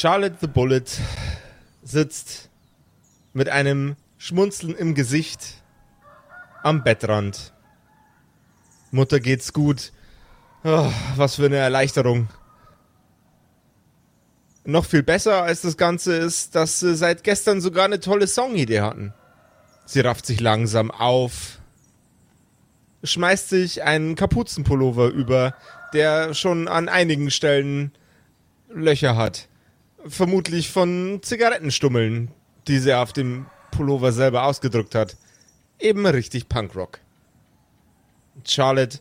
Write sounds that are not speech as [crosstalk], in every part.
Charlotte the Bullet sitzt mit einem Schmunzeln im Gesicht am Bettrand. Mutter geht's gut. Oh, was für eine Erleichterung. Noch viel besser als das Ganze ist, dass sie seit gestern sogar eine tolle Songidee hatten. Sie rafft sich langsam auf, schmeißt sich einen Kapuzenpullover über, der schon an einigen Stellen Löcher hat. Vermutlich von Zigarettenstummeln, die sie auf dem Pullover selber ausgedrückt hat. Eben richtig Punkrock. Charlotte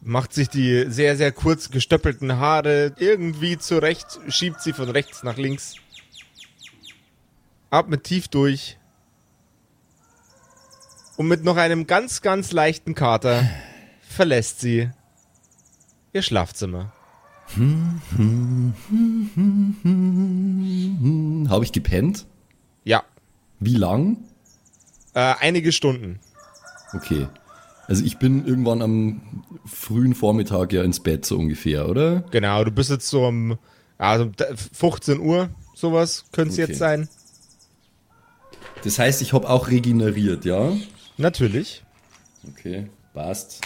macht sich die sehr, sehr kurz gestöppelten Haare irgendwie zurecht, schiebt sie von rechts nach links. Atmet tief durch. Und mit noch einem ganz, ganz leichten Kater verlässt sie ihr Schlafzimmer. Habe ich gepennt? Ja. Wie lang? Äh, einige Stunden. Okay. Also ich bin irgendwann am frühen Vormittag ja ins Bett so ungefähr, oder? Genau, du bist jetzt so um also 15 Uhr, sowas könnte es Okay. jetzt sein. Das heißt, ich habe auch regeneriert, ja? Natürlich. Okay, passt.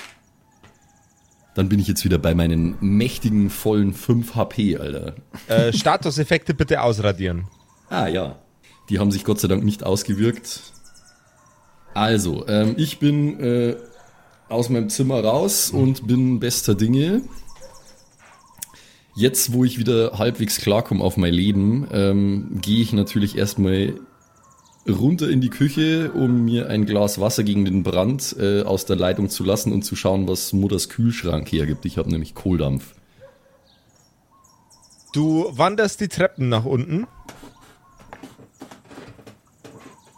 Dann bin ich jetzt wieder bei meinen mächtigen, vollen 5 HP, Alter. Äh, Statuseffekte bitte ausradieren. Ah ja, die haben sich Gott sei Dank nicht ausgewirkt. Also, ähm, ich bin äh, aus meinem Zimmer raus und bin bester Dinge. Jetzt, wo ich wieder halbwegs klarkomme auf mein Leben, ähm, gehe ich natürlich erstmal runter in die Küche, um mir ein Glas Wasser gegen den Brand äh, aus der Leitung zu lassen und zu schauen, was Mutters Kühlschrank hergibt. Ich habe nämlich Kohldampf. Du wanderst die Treppen nach unten,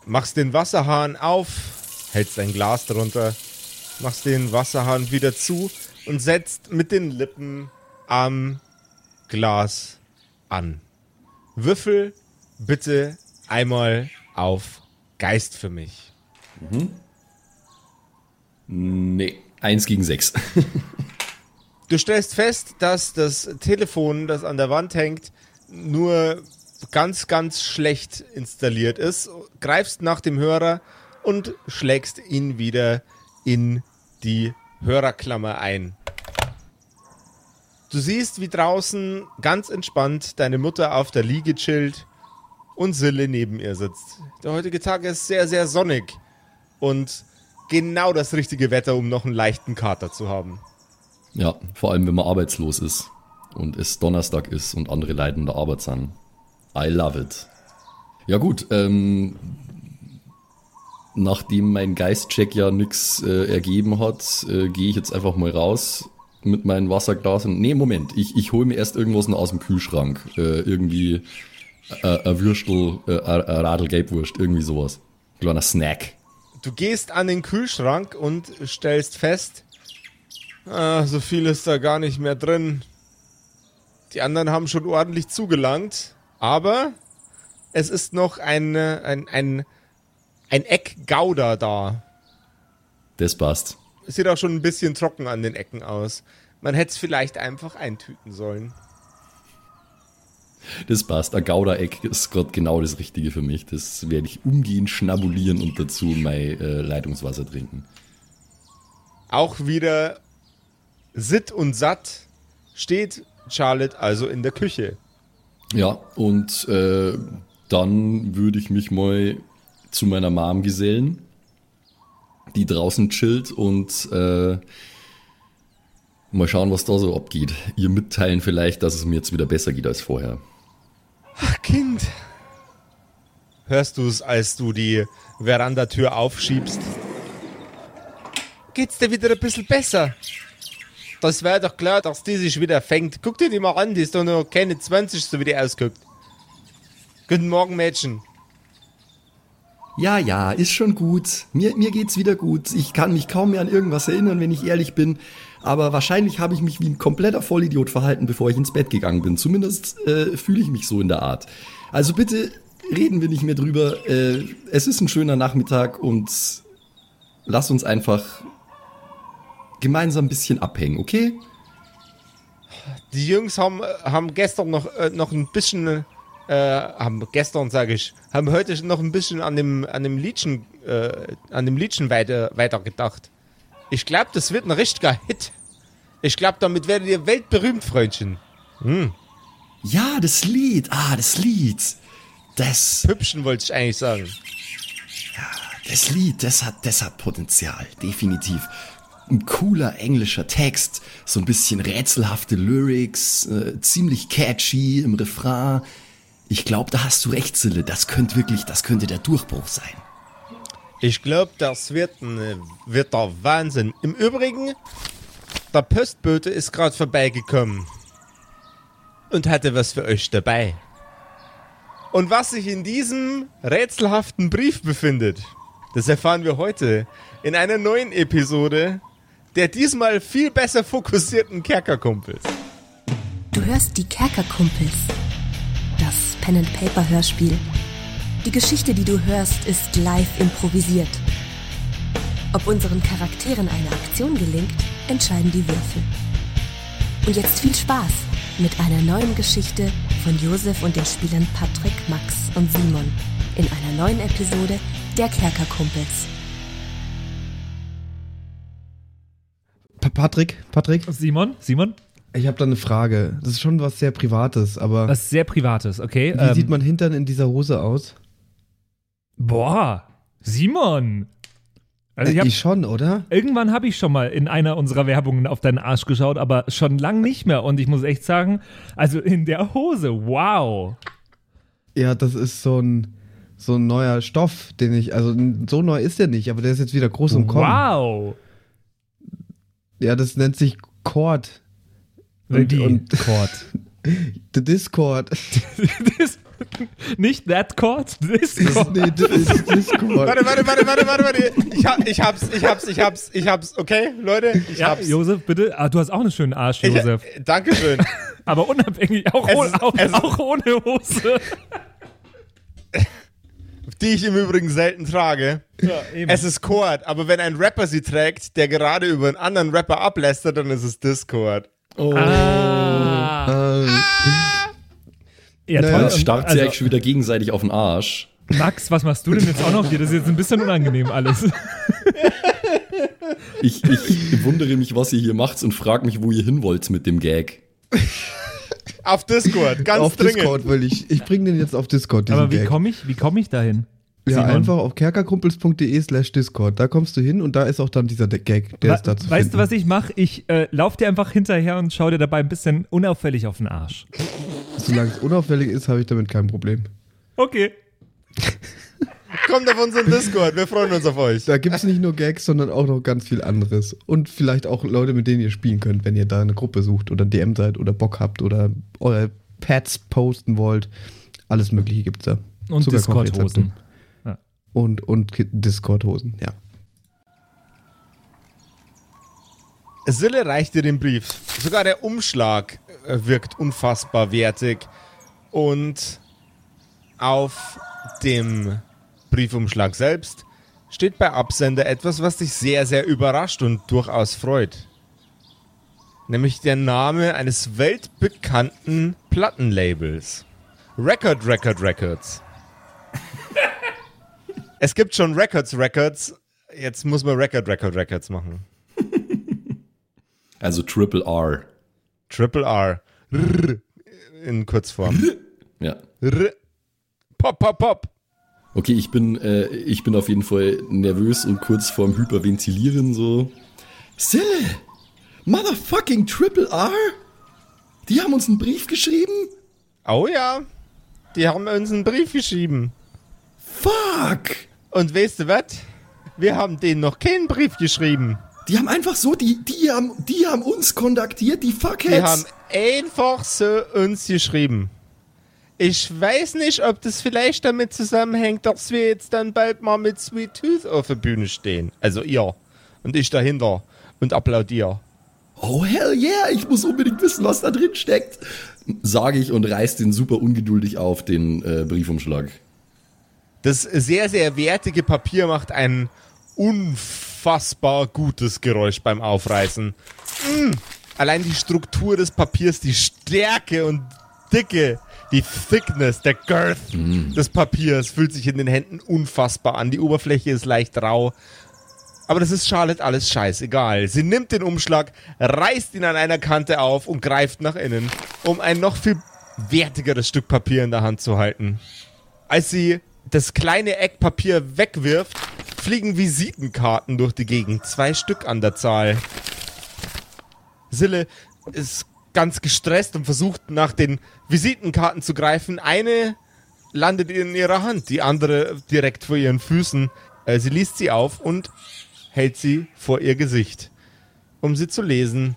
machst den Wasserhahn auf, hältst ein Glas drunter, machst den Wasserhahn wieder zu und setzt mit den Lippen am Glas an. Würfel bitte einmal auf Geist für mich. Nee, eins gegen sechs. Du stellst fest, dass das Telefon, das an der Wand hängt, nur ganz, ganz schlecht installiert ist. Greifst nach dem Hörer und schlägst ihn wieder in die Hörerklammer ein. Du siehst, wie draußen ganz entspannt deine Mutter auf der Liege chillt und Sille neben ihr sitzt. Der heutige Tag ist sehr, sehr sonnig und genau das richtige Wetter, um noch einen leichten Kater zu haben. Ja, vor allem wenn man arbeitslos ist und es Donnerstag ist und andere Leute in der Arbeit sind. I love it. Ja gut, ähm, nachdem mein Geistcheck ja nix äh, ergeben hat, äh, gehe ich jetzt einfach mal raus mit meinem Wasserglas und nee, Moment, ich, ich hole mir erst irgendwas noch aus dem Kühlschrank. Äh, irgendwie äh, ein Würstel, äh, ein ein Radlgelbwurst, irgendwie sowas. Kleiner Snack. Du gehst an den Kühlschrank und stellst fest, ah, so viel ist da gar nicht mehr drin. Die anderen haben schon ordentlich zugelangt, aber es ist noch ein, äh, ein, ein, ein Eck Gouda da. Das passt. Es sieht auch schon ein bisschen trocken an den Ecken aus. Man hätte es vielleicht einfach eintüten sollen. Das passt. Ein Gouda-Eck ist gerade genau das Richtige für mich. Das werde ich umgehend schnabulieren und dazu mein äh, Leitungswasser trinken. Auch wieder sitt und satt steht Charlotte also in der Küche. Ja, und äh, dann würde ich mich mal zu meiner Mom gesellen, die draußen chillt und äh, mal schauen, was da so abgeht. Ihr mitteilen vielleicht, dass es mir jetzt wieder besser geht als vorher. Ach, Kind. Hörst du es, als du die Verandatür aufschiebst? Geht's dir wieder ein bisschen besser? Das wäre doch klar, dass die sich wieder fängt. Guck dir die mal an, die ist doch noch keine 20, so wie die ausguckt. Guten Morgen, Mädchen. Ja, ja, ist schon gut. Mir, mir geht's wieder gut. Ich kann mich kaum mehr an irgendwas erinnern, wenn ich ehrlich bin. Aber wahrscheinlich habe ich mich wie ein kompletter Vollidiot verhalten, bevor ich ins Bett gegangen bin. Zumindest äh, fühle ich mich so in der Art. Also bitte reden wir nicht mehr drüber. Äh, es ist ein schöner Nachmittag und lass uns einfach gemeinsam ein bisschen abhängen, okay? Die Jungs haben, haben gestern noch, äh, noch ein bisschen, äh, haben gestern, sage ich, haben heute noch ein bisschen an dem, an dem Liedchen, äh, an dem Liedchen weiter, weiter gedacht. Ich glaube, das wird ein richtiger Hit. Ich glaube, damit werdet ihr weltberühmt, Freundchen. Hm. Ja, das Lied. Ah, das Lied. Das. Hübschen wollte ich eigentlich sagen. Das Lied, das hat, das hat Potenzial. Definitiv. Ein cooler englischer Text, so ein bisschen rätselhafte Lyrics, äh, ziemlich catchy im Refrain. Ich glaube, da hast du recht, Sille. Das könnte wirklich, das könnte der Durchbruch sein. Ich glaube, das wird, ein, wird der Wahnsinn. Im Übrigen, der Postbote ist gerade vorbeigekommen und hatte was für euch dabei. Und was sich in diesem rätselhaften Brief befindet, das erfahren wir heute in einer neuen Episode der diesmal viel besser fokussierten Kerkerkumpels. Du hörst die Kerkerkumpels, das Pen and Paper Hörspiel. Die Geschichte, die du hörst, ist live improvisiert. Ob unseren Charakteren eine Aktion gelingt, entscheiden die Würfel. Und jetzt viel Spaß mit einer neuen Geschichte von Josef und den Spielern Patrick, Max und Simon in einer neuen Episode der Kerkerkumpels. Pa Patrick, Patrick, Simon, Simon, ich habe da eine Frage. Das ist schon was sehr Privates, aber was sehr Privates, okay? wie Ähm, sieht mein Hintern in dieser Hose aus? Boah, Simon. Also ich Äh, hab, ich schon, oder? irgendwann habe ich schon mal in einer unserer Werbungen auf deinen Arsch geschaut, aber schon lang nicht mehr. Und ich muss echt sagen, also in der Hose, wow. Ja, das ist so ein so ein neuer Stoff, den ich, also so neu ist der nicht, aber der ist jetzt wieder groß im Kommen. Wow. Ja, das nennt sich Cord. Die und Chord. The [laughs] Discord. [laughs] [laughs] Nicht that chord, this chord. nee, das ist Discord. Warte, warte, warte, warte, warte, warte. Ich, hab, ich hab's, ich hab's, ich hab's, ich hab's. Okay, Leute, ich Ja, hab's. Josef, bitte. Ah, du hast auch einen schönen Arsch, Ich, Josef. äh, Dankeschön. [laughs] Aber unabhängig, auch, Es ohne, ist- auch, auch ohne Hose. [laughs] Die ich im Übrigen selten trage. Es ist Chord, aber wenn ein Rapper sie trägt, der gerade über einen anderen Rapper ablästert, dann ist es Discord. Oh. Ah. Ähm, Ja, Naja, toll. Jetzt starrt sie Also, eigentlich schon wieder gegenseitig auf den Arsch. Max, was machst du denn jetzt auch noch hier? Das ist jetzt ein bisschen unangenehm alles. Ich, ich wundere mich, was ihr hier macht und frage mich, wo ihr hin wollt mit dem Gag. Auf Discord, ganz auf dringend. Discord will ich. Ich bring den jetzt auf Discord, diesen Aber wie komme ich, wie komm ich dahin? Ja, Simon? einfach auf kerkerkumpels.de slash Discord. Da kommst du hin und da ist auch dann dieser Gag, der Wa- ist da zu weißt finden. du, was ich mache? Ich äh, lauf dir einfach hinterher und schau dir dabei ein bisschen unauffällig auf den Arsch. Solange es unauffällig ist, habe ich damit kein Problem. Okay. [laughs] Kommt auf unseren Discord, wir freuen uns auf euch. Da gibt es nicht nur Gags, sondern auch noch ganz viel anderes. Und vielleicht auch Leute, mit denen ihr spielen könnt, wenn ihr da eine Gruppe sucht oder DM seid oder Bock habt oder eure Pads posten wollt. Alles Mögliche gibt's da. Und Sogar Discord-Hosen. Und, und Discord-Hosen, ja. Sille reicht dir den Brief. Sogar der Umschlag äh, wirkt unfassbar wertig. Und auf dem Briefumschlag selbst steht bei Absender etwas, was dich sehr, sehr überrascht und durchaus freut. Nämlich der Name eines weltbekannten Plattenlabels. Record, Record, Records. Es gibt schon Records, Records. Jetzt muss man Record, Record, Records machen. [laughs] Also Triple R. Triple R. R. In Kurzform. Ja. R. Pop, pop, pop. Okay, ich bin, äh, ich bin auf jeden Fall nervös und kurz vorm Hyperventilieren so. Sille! Motherfucking Triple R? Die haben uns einen Brief geschrieben? Oh ja. Die haben uns einen Brief geschrieben. Fuck! Und weißt du was? Wir haben denen noch keinen Brief geschrieben. Die haben einfach so, die, die haben, die haben uns kontaktiert, die Fuckheads. Die haben einfach so uns geschrieben. Ich weiß nicht, ob das vielleicht damit zusammenhängt, dass wir jetzt dann bald mal mit Sweet Tooth auf der Bühne stehen. Also ihr. Und ich dahinter. Und applaudiere. Oh hell yeah, ich muss unbedingt wissen, was da drin steckt. Sage ich und reiß den super ungeduldig auf, den äh, Briefumschlag. Das sehr, sehr wertige Papier macht ein unfassbar gutes Geräusch beim Aufreißen. Mm. Allein die Struktur des Papiers, die Stärke und Dicke, die Thickness, der Girth des Papiers fühlt sich in den Händen unfassbar an. Die Oberfläche ist leicht rau. Aber das ist Charlotte alles scheißegal. Sie nimmt den Umschlag, reißt ihn an einer Kante auf und greift nach innen, um ein noch viel wertigeres Stück Papier in der Hand zu halten. Als sie das kleine Eckpapier wegwirft, fliegen Visitenkarten durch die Gegend. Zwei Stück an der Zahl. Sille ist ganz gestresst und versucht nach den Visitenkarten zu greifen. Eine landet in ihrer Hand, die andere direkt vor ihren Füßen. Äh, Sie liest sie auf und hält sie vor ihr Gesicht, um sie zu lesen.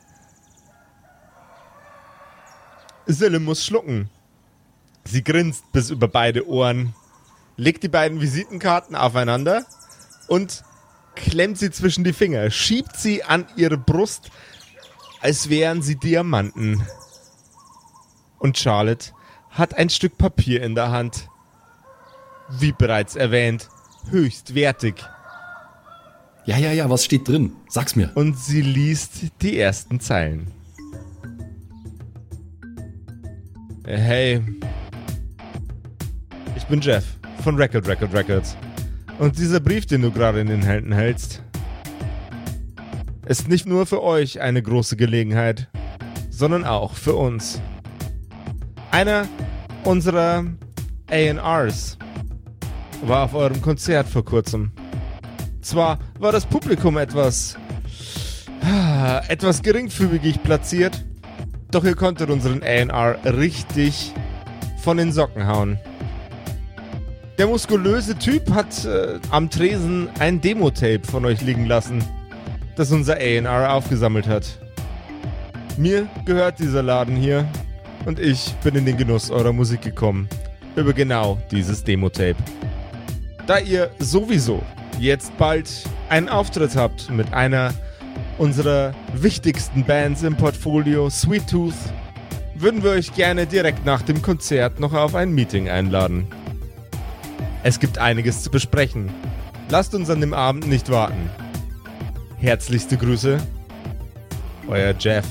Sille muss schlucken. Sie grinst bis über beide Ohren, legt die beiden Visitenkarten aufeinander und klemmt sie zwischen die Finger, schiebt sie an ihre Brust, als wären sie Diamanten. Und Charlotte hat ein Stück Papier in der Hand. Wie bereits erwähnt, höchst wertig. Ja, ja, ja, was steht drin? Sag's mir. Und sie liest die ersten Zeilen. Hey, ich bin Jeff von Record Record Records. Und dieser Brief, den du gerade in den Händen hältst, ist nicht nur für euch eine große Gelegenheit, sondern auch für uns. Einer unserer ARs war auf eurem Konzert vor kurzem. Zwar war das Publikum etwas ah, etwas geringfügig platziert, doch ihr konntet unseren A&R richtig von den Socken hauen. Der muskulöse Typ hat äh, am Tresen ein Demo-Tape von euch liegen lassen, das unser A&R aufgesammelt hat. Mir gehört dieser Laden hier und ich bin in den Genuss eurer Musik gekommen. Über genau dieses Demo-Tape. Da ihr sowieso jetzt bald einen Auftritt habt mit einer unserer wichtigsten Bands im Portfolio, Sweet Tooth, würden wir euch gerne direkt nach dem Konzert noch auf ein Meeting einladen. Es gibt einiges zu besprechen. Lasst uns an dem Abend nicht warten. Herzlichste Grüße, euer Jeff.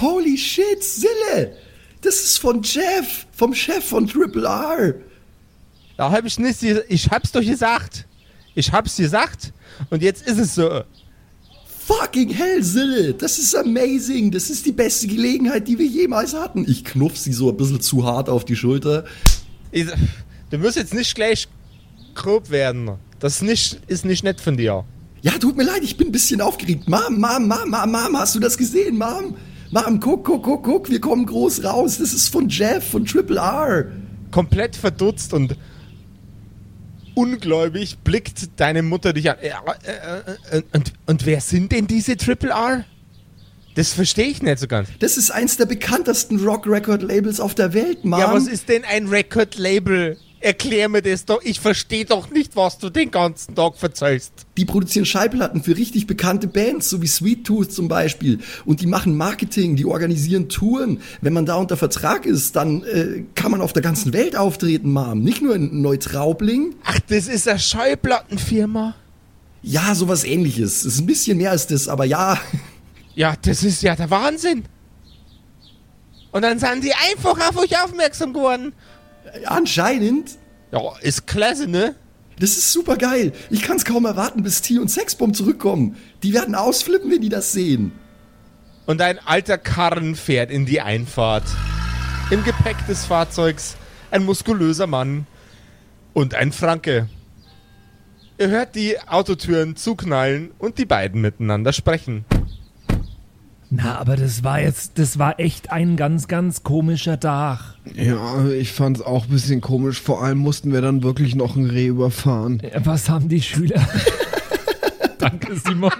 Holy shit, Sille! Das ist von Jeff, vom Chef von Triple R. Da hab ich nicht, ich hab's doch gesagt. Ich hab's gesagt und jetzt ist es so. Fucking hell, Sille! Das ist amazing! Das ist die beste Gelegenheit, die wir jemals hatten. Ich knuff sie so ein bisschen zu hart auf die Schulter. Ich, du musst jetzt nicht gleich grob werden. Das ist nicht, ist nicht nett von dir. Ja, tut mir leid, ich bin ein bisschen aufgeregt. Mom, Mom, Mom, Mom, Mom, hast du das gesehen, Mom? Mom, guck, guck, guck, guck, wir kommen groß raus. Das ist von Jeff, von Triple R. Komplett verdutzt und ungläubig blickt deine Mutter dich an. Äh, äh, äh, und, und wer sind denn diese Triple R? Das verstehe ich nicht so ganz. Das ist eins der bekanntesten Rock-Record-Labels auf der Welt, Mom. Ja, was ist denn ein Record-Label? Erklär mir das doch. Ich verstehe doch nicht, was du den ganzen Tag verzeihst. Die produzieren Schallplatten für richtig bekannte Bands, so wie Sweet Tooth zum Beispiel. Und die machen Marketing, die organisieren Touren. Wenn man da unter Vertrag ist, dann äh, kann man auf der ganzen Welt auftreten, Mom. Nicht nur in Neutraubling. Ach, das ist eine Schallplattenfirma? Ja, sowas ähnliches. Ist ein bisschen mehr als das, aber ja. Ja, das ist ja der Wahnsinn. Und dann sind die einfach auf euch aufmerksam geworden. Anscheinend. Ja, ist klasse, ne? Das ist super geil. Ich kann's kaum erwarten, bis T und Sexbomb zurückkommen. Die werden ausflippen, wenn die das sehen. Und ein alter Karren fährt in die Einfahrt. Im Gepäck des Fahrzeugs ein muskulöser Mann und ein Franke. Ihr hört die Autotüren zuknallen und die beiden miteinander sprechen. Na, aber das war jetzt, das war echt ein ganz, ganz komischer Tag. Ja, ich fand's auch ein bisschen komisch. Vor allem mussten wir dann wirklich noch ein Reh überfahren. Äh, Was haben die Schüler? [laughs] Danke, Simon.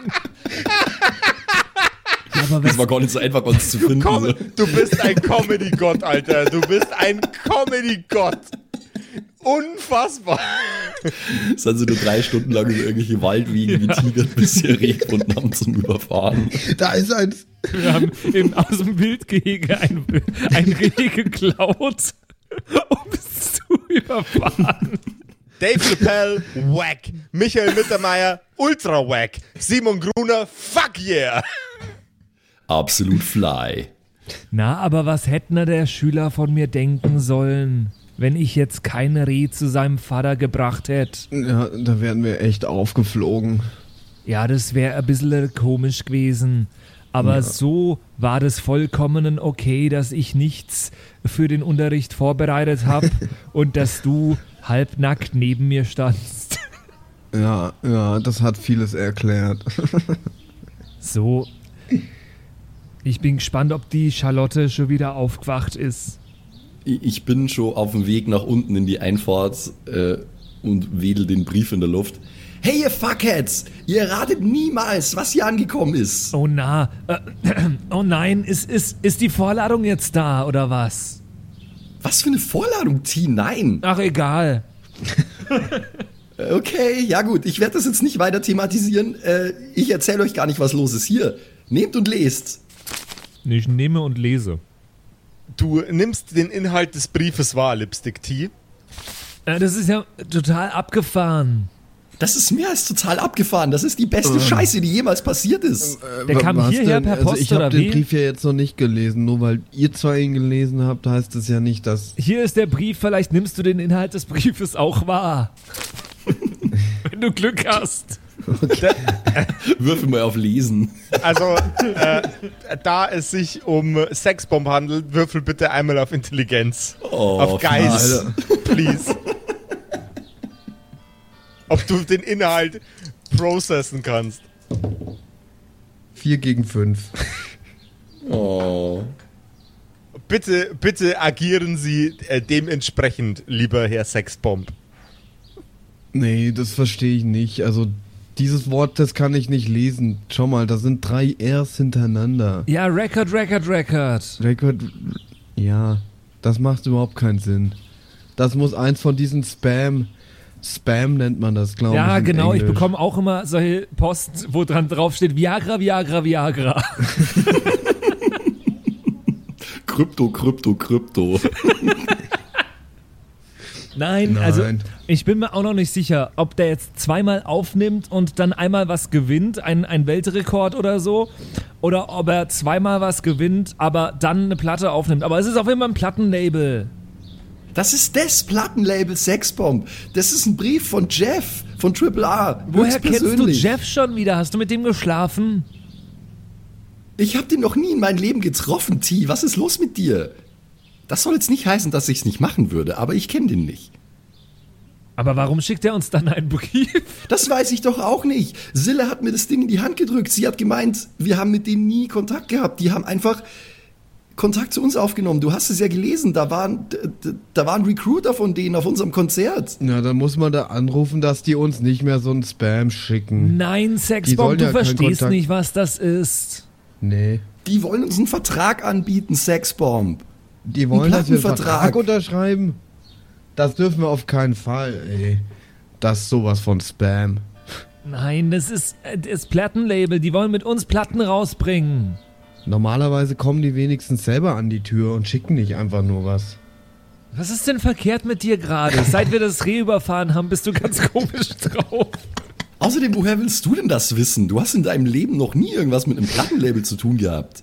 aber was, war gar nicht so einfach, uns zu finden. Komm, du bist ein Comedy-Gott, Alter. Du bist ein Comedy-Gott. Unfassbar. Es [laughs] sind sie nur drei Stunden lang über irgendwelche Waldwegen wie Tiger bis sie Reh gefunden haben zum Überfahren. Da ist eins. wir haben im, aus dem Wildgehege ein, ein Reh geklaut, um es zu überfahren. Dave Chappelle, wack. Michael Mittermeier, ultra wack. Simon Gruner, fuck yeah. Absolut fly. Na, aber was hätte na der Schüler von mir denken sollen, wenn ich jetzt kein Reh zu seinem Vater gebracht hätte? Ja, da wären wir echt aufgeflogen. Ja, das wäre ein bisschen komisch gewesen. Aber Ja. so war das vollkommen okay, dass ich nichts für den Unterricht vorbereitet habe [laughs] und dass du halbnackt neben mir standst. Ja, ja, das hat vieles erklärt. So. Ich bin gespannt, ob die Charlotte schon wieder aufgewacht ist. Ich bin schon auf dem Weg nach unten in die Einfahrt äh, und wedel den Brief in der Luft. Hey, ihr Fuckheads! Ihr ratet niemals, was hier angekommen ist. Oh na, äh, [clears throat] oh nein, ist, ist, ist die Vorladung jetzt da oder was? Was für eine Vorladung, T? Nein. Ach egal. [laughs] Okay, ja gut, ich werde das jetzt nicht weiter thematisieren. Äh, ich erzähle euch gar nicht, was los ist. Hier, nehmt und lest. Ich nehme und lese. Du nimmst den Inhalt des Briefes wahr, Lipstick Tea. Äh, das ist ja total abgefahren. Das ist mehr als total abgefahren. Das ist die beste Scheiße, die jemals passiert ist. Der kam Was hierher denn? per also Post ich habe den wie? Brief ja jetzt noch nicht gelesen. Nur weil ihr zwei ihn gelesen habt, heißt es ja nicht, dass. Hier ist der Brief, vielleicht nimmst du den Inhalt des Briefes auch wahr. [laughs] Wenn du Glück hast. Würfel mal auf Lesen. Also, äh, da es sich um Sexbomb handelt, würfel bitte einmal auf Intelligenz. Oh, auf Geist. Please. Ob du den Inhalt processen kannst. 4 gegen 5. Oh. Bitte, bitte agieren Sie äh, dementsprechend, lieber Herr Sexbomb. Nee, das verstehe ich nicht. Also, dieses Wort, das kann ich nicht lesen. Schau mal, da sind drei Rs hintereinander. Ja, Record, Record, Record. Record. Ja, das macht überhaupt keinen Sinn. Das muss eins von diesen Spam. Spam nennt man das, glaube ich. Ja, genau. Ich Englisch. bekomme auch immer solche Post, wo dran drauf steht Viagra, Viagra, Viagra. [laughs] Krypto, Krypto, Krypto. [laughs] Nein, Nein. also ich bin mir auch noch nicht sicher, ob der jetzt zweimal aufnimmt und dann einmal was gewinnt, ein, ein Weltrekord oder so, oder ob er zweimal was gewinnt, aber dann eine Platte aufnimmt. Aber es ist auf jeden Fall ein Plattenlabel. Das ist das Plattenlabel Sexbomb. Das ist ein Brief von Jeff, von Triple A. Woher kennst du. Jeff schon wieder? Hast du mit dem geschlafen? Ich habe den noch nie in meinem Leben getroffen, T. Was ist los mit dir? Das soll jetzt nicht heißen, dass ich es nicht machen würde, aber ich kenne den nicht. Aber warum schickt er uns dann einen Brief? [laughs] Das weiß ich doch auch nicht. Sille hat mir das Ding in die Hand gedrückt. Sie hat gemeint, wir haben mit denen nie Kontakt gehabt. Die haben einfach Kontakt zu uns aufgenommen. Du hast es ja gelesen. Da waren, da waren Recruiter von denen auf unserem Konzert. Ja, dann muss man da anrufen, dass die uns nicht mehr so ein Spam schicken. Nein, Sexbomb, du ja verstehst nicht, was das ist. Nee. Die wollen uns einen Vertrag anbieten, Sexbomb. Die wollen, dass wir einen Plattenvertrag. Vertrag unterschreiben. Das dürfen wir auf keinen Fall, ey. Das ist sowas von Spam. Nein, das ist äh, das Plattenlabel. Die wollen mit uns Platten rausbringen. Normalerweise kommen die wenigstens selber an die Tür und schicken nicht einfach nur was. Was ist denn verkehrt mit dir gerade? [laughs] Seit wir das Reh überfahren haben, bist du ganz [laughs] komisch drauf. Außerdem, woher willst du denn das wissen? Du hast in deinem Leben noch nie irgendwas mit einem Plattenlabel zu tun gehabt.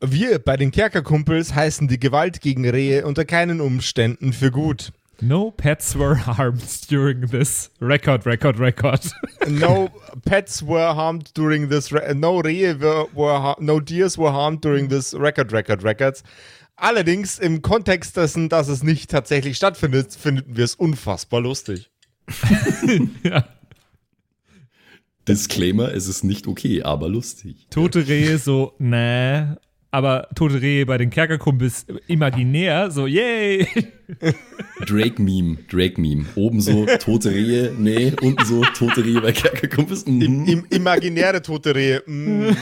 Wir bei den Kerkerkumpels heißen die Gewalt gegen Rehe unter keinen Umständen für gut. No pets were harmed during this record, record, record. [laughs] No [laughs] pets were harmed during this. Re no Rehe were, were no deers were harmed during this record, record, records. Allerdings im Kontext dessen, dass es nicht tatsächlich stattfindet, finden wir es unfassbar lustig. [laughs] Disclaimer, es ist nicht okay, aber lustig. Tote Rehe so, nee. Aber tote Rehe bei den Kerkerkumpels imaginär, so, yay. Drake-Meme, Drake-Meme. Oben so tote Rehe, nee, unten so tote Rehe bei Kerkerkumpels. Mhm. Im, im, imaginäre tote Rehe. Mm. [laughs]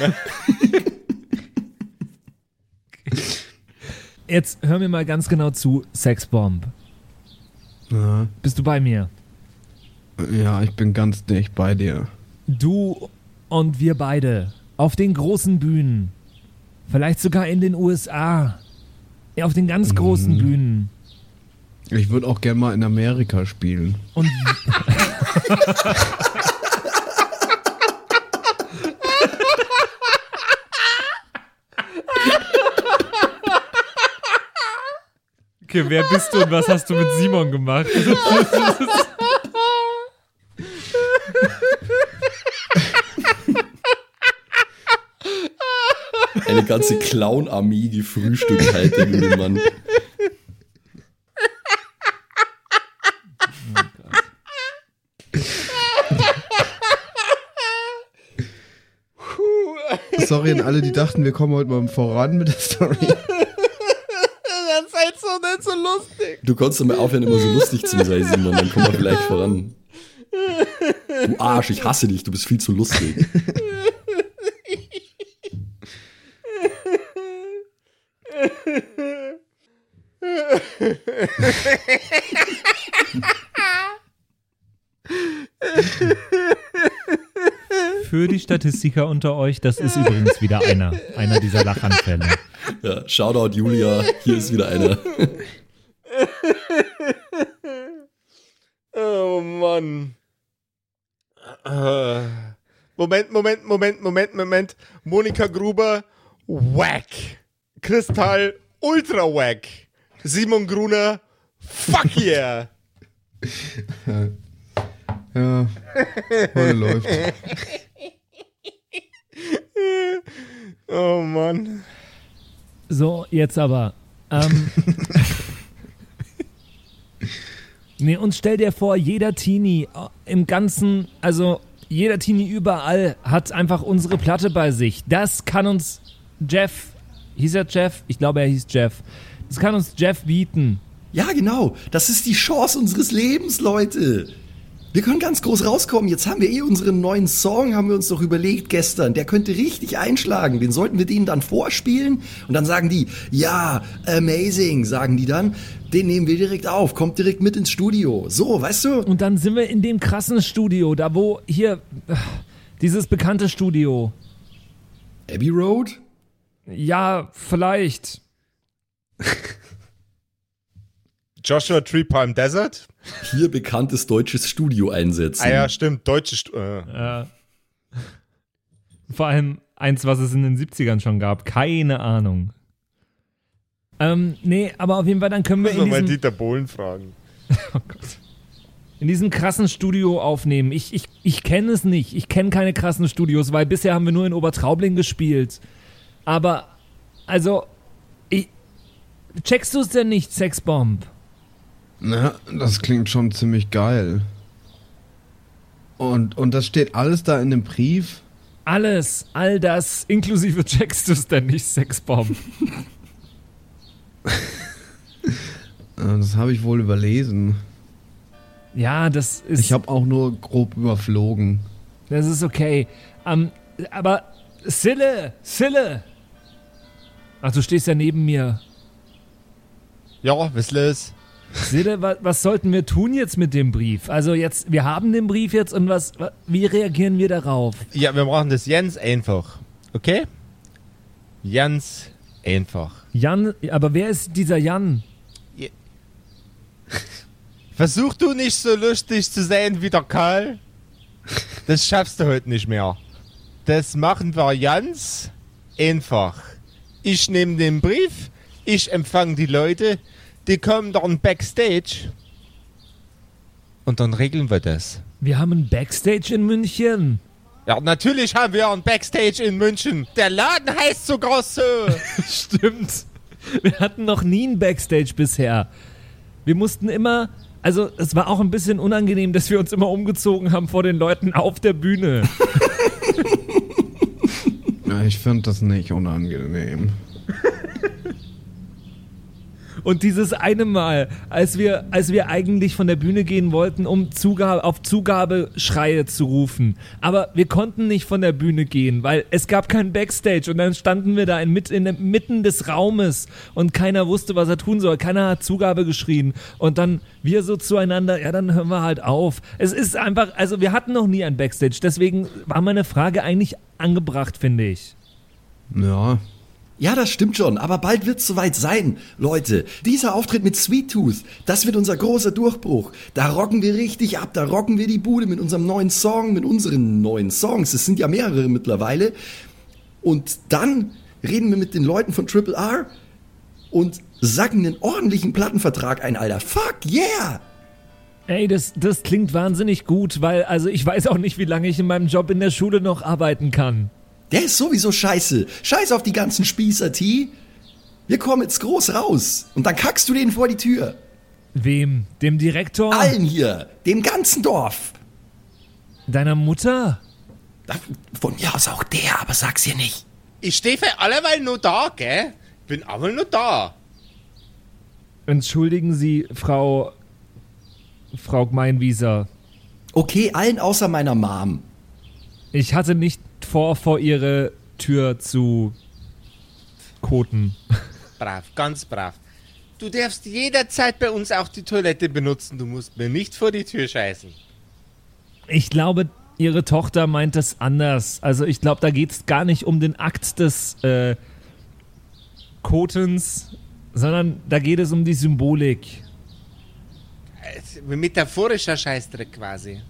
Jetzt hör mir mal ganz genau zu, Sexbomb. Ja, Bist du bei mir? ja ich bin ganz dicht bei dir. Du und wir beide auf den großen Bühnen, vielleicht sogar in den USA, ja, auf den ganz großen Bühnen. Ich würde auch gerne mal in Amerika spielen. Und Maike, wer bist du und was hast du mit Simon gemacht? [laughs] [laughs] Eine ganze Clown-Armee gefrühstückt halt, der gute Mann. [laughs] Sorry an alle, die dachten, wir kommen heute mal voran mit der Story. Das ist halt so nicht so lustig. Du konntest mal aufhören, immer so lustig zu sein, Simon, dann kommen wir vielleicht voran. Du Arsch, ich hasse dich, du bist viel zu lustig. Für die Statistiker unter euch, das ist übrigens wieder einer. Einer dieser Lachanfälle. Ja, Shoutout Julia, hier ist wieder einer. Oh Mann. Moment, Moment, Moment, Moment, Moment. Monika Gruber, wack. Kristall, ultra wack. Simon Gruner, fuck yeah. Ja, heute läuft. [laughs] Oh Mann. So, jetzt aber. Ähm, [laughs] nee, und stell dir vor, jeder Teenie äh, im Ganzen, also jeder Teenie überall hat einfach unsere Platte bei sich. Das kann uns Jeff, hieß er Jeff? Ich glaube, er hieß Jeff. Das kann uns Jeff bieten. Ja, genau, das ist die Chance unseres Lebens, Leute. Wir können ganz groß rauskommen. Jetzt haben wir eh unseren neuen Song, haben wir uns doch überlegt gestern. Der könnte richtig einschlagen. Den sollten wir denen dann vorspielen und dann sagen die, ja, amazing, sagen die dann. Den nehmen wir direkt auf, kommt direkt mit ins Studio. So, weißt du? Und dann sind wir in dem krassen Studio, da wo hier, äh, dieses bekannte Studio. Abbey Road? Ja, vielleicht. [laughs] Joshua Tree Palm Desert? Hier bekanntes deutsches Studio einsetzen. Ah ja, stimmt, deutsche Stu äh. Ja. Vor allem eins, was es in den 70ern schon gab. Keine Ahnung. Ähm, nee, aber auf jeden Fall, dann können wir Müssen wir in mal diesem, Dieter Bohlen fragen. [laughs] oh Gott, in diesem krassen Studio aufnehmen. Ich, ich, ich kenne es nicht. Ich kenne keine krassen Studios, weil bisher haben wir nur in Obertraubling gespielt. Aber, also, ich, checkst du es denn nicht, Sexbomb? Na, das klingt schon ziemlich geil. Und, und das steht alles da in dem Brief? Alles, all das, inklusive checkst du es denn nicht, Sexbomb? [laughs] Das habe ich wohl überlesen. Ja, das ist. Ich habe auch nur grob überflogen. Das ist okay. Ähm, aber Sille, Sille. Ach, du stehst ja neben mir. Ja, was los? Sille, was, was sollten wir tun jetzt mit dem Brief? Also jetzt, wir haben den Brief jetzt und was, wa- wie reagieren wir darauf? Ja, wir machen das ganz einfach. Okay? Ganz einfach. Jan, aber wer ist dieser Jan? [laughs] Versuch du nicht so lustig zu sein wie der Karl. Das schaffst du heute nicht mehr. Das machen wir ganz einfach. Ich nehme den Brief, ich empfange die Leute, die kommen dann backstage. Und dann regeln wir das. Wir haben ein Backstage in München. Ja, natürlich haben wir ein Backstage in München. Der Laden heißt so. [laughs] Stimmt. Wir hatten noch nie ein Backstage bisher. Wir mussten immer, also es war auch ein bisschen unangenehm, dass wir uns immer umgezogen haben vor den Leuten auf der Bühne. [laughs] Ja, ich finde das nicht unangenehm. Und dieses eine Mal, als wir, als wir eigentlich von der Bühne gehen wollten, um Zugabe, auf Zugabeschreie zu rufen. Aber wir konnten nicht von der Bühne gehen, weil es gab kein Backstage und dann standen wir da in, in der Mitten des Raumes und keiner wusste, was er tun soll. Keiner hat Zugabe geschrien. Und dann wir so zueinander, ja, dann hören wir halt auf. Es ist einfach, also wir hatten noch nie ein Backstage, deswegen war meine Frage eigentlich angebracht, finde ich. Ja, Ja, das stimmt schon, aber bald wird's soweit sein. Leute, dieser Auftritt mit Sweet Tooth, das wird unser großer Durchbruch. Da rocken wir richtig ab, da rocken wir die Bude mit unserem neuen Song, mit unseren neuen Songs. Es sind ja mehrere mittlerweile. Und dann reden wir mit den Leuten von Triple R und sacken einen ordentlichen Plattenvertrag ein, Alter. Fuck yeah! Ey, das, das klingt wahnsinnig gut, weil, also ich weiß auch nicht, wie lange ich in meinem Job in der Schule noch arbeiten kann. Der ist sowieso scheiße. Scheiß auf die ganzen Spießer, T. Wir kommen jetzt groß raus. Und dann kackst du denen vor die Tür. Wem? Dem Direktor? Allen hier. Dem ganzen Dorf. Deiner Mutter? Von mir aus auch der, aber sag's ihr nicht. Ich stehe für alleweil nur da, gell? Bin aber nur da. Entschuldigen Sie, Frau. Frau Gmeinwieser. Okay, allen außer meiner Mom. Ich hatte nicht vor, vor Ihre Tür zu koten. Brav, ganz brav. Du darfst jederzeit bei uns auch die Toilette benutzen. Du musst mir nicht vor die Tür scheißen. Ich glaube, Ihre Tochter meint es anders. Also ich glaube, da geht es gar nicht um den Akt des äh, Kotens, sondern da geht es um die Symbolik. Äh, Metaphorischer Scheißdreck quasi.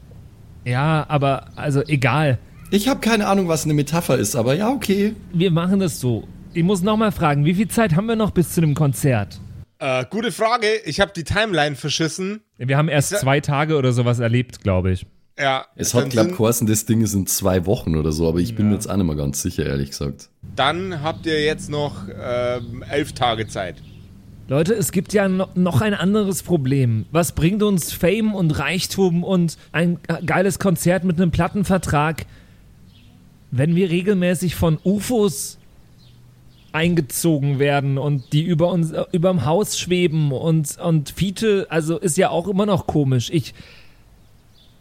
Ja, aber also egal. Ich habe keine Ahnung, was eine Metapher ist, aber ja, okay. Wir machen das so. Ich muss nochmal fragen, wie viel Zeit haben wir noch bis zu dem Konzert? Äh, gute Frage. Ich habe die Timeline verschissen. Wir haben erst Ja. zwei Tage oder sowas erlebt, glaube ich. Ja. Es hat, glaub sind- geheißen, das Ding ist in zwei Wochen oder so, aber ich bin mir jetzt auch nicht mehr ganz sicher, ehrlich gesagt. Dann habt ihr jetzt noch ähm, elf Tage Zeit. Leute, es gibt ja no- noch ein anderes Problem. Was bringt uns Fame und Reichtum und ein äh, geiles Konzert mit einem Plattenvertrag, wenn wir regelmäßig von UFOs eingezogen werden und die über uns äh, überm Haus schweben und und Fiete, also ist ja auch immer noch komisch. Ich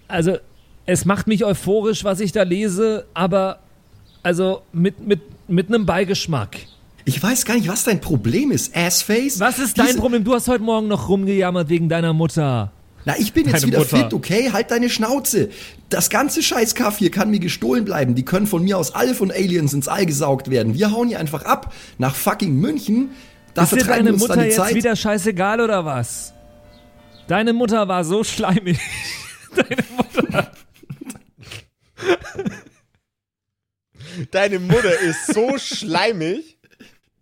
also es macht mich euphorisch, was ich da lese, aber also mit mit mit einem Beigeschmack. Ich weiß gar nicht, was dein Problem ist, Assface. Was ist dein Diese- Problem? Du hast heute Morgen noch rumgejammert wegen deiner Mutter. Na, ich bin jetzt wieder Mutter. fit, okay? Halt deine Schnauze. Das ganze scheiß Kaff hier kann mir gestohlen bleiben. Die können von mir aus alle von Aliens ins All gesaugt werden. Wir hauen hier einfach ab nach fucking München. Da ist dir vertreiben deine wir uns Mutter dann die jetzt Zeit. wieder scheißegal oder was? Deine Mutter war so schleimig. [laughs] Deine Mutter. Deine Mutter ist so schleimig.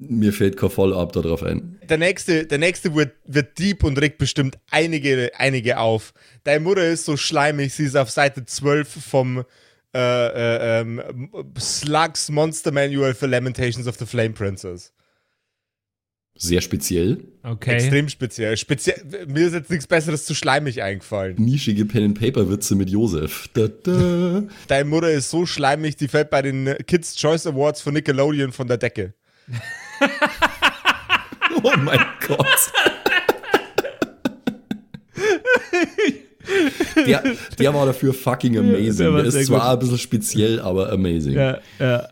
Mir fällt kein Follow-up da drauf ein. Der nächste, der nächste wird, wird deep und regt bestimmt einige, einige auf. Deine Mutter ist so schleimig, sie ist auf Seite 12 vom äh, äh, ähm, Slugs Monster Manual for Lamentations of the Flame Princess. Sehr speziell. Okay. Extrem speziell. speziell. Mir ist jetzt nichts Besseres zu schleimig eingefallen. Nischige Pen-and-Paper-Witze mit Josef. Da, da. Deine Mutter ist so schleimig, die fällt bei den Kids Choice Awards von Nickelodeon von der Decke. [laughs] [laughs] Oh mein Gott. Der, der war dafür fucking amazing. der war Der ist zwar gut. ein bisschen speziell, aber amazing. Ja, ja.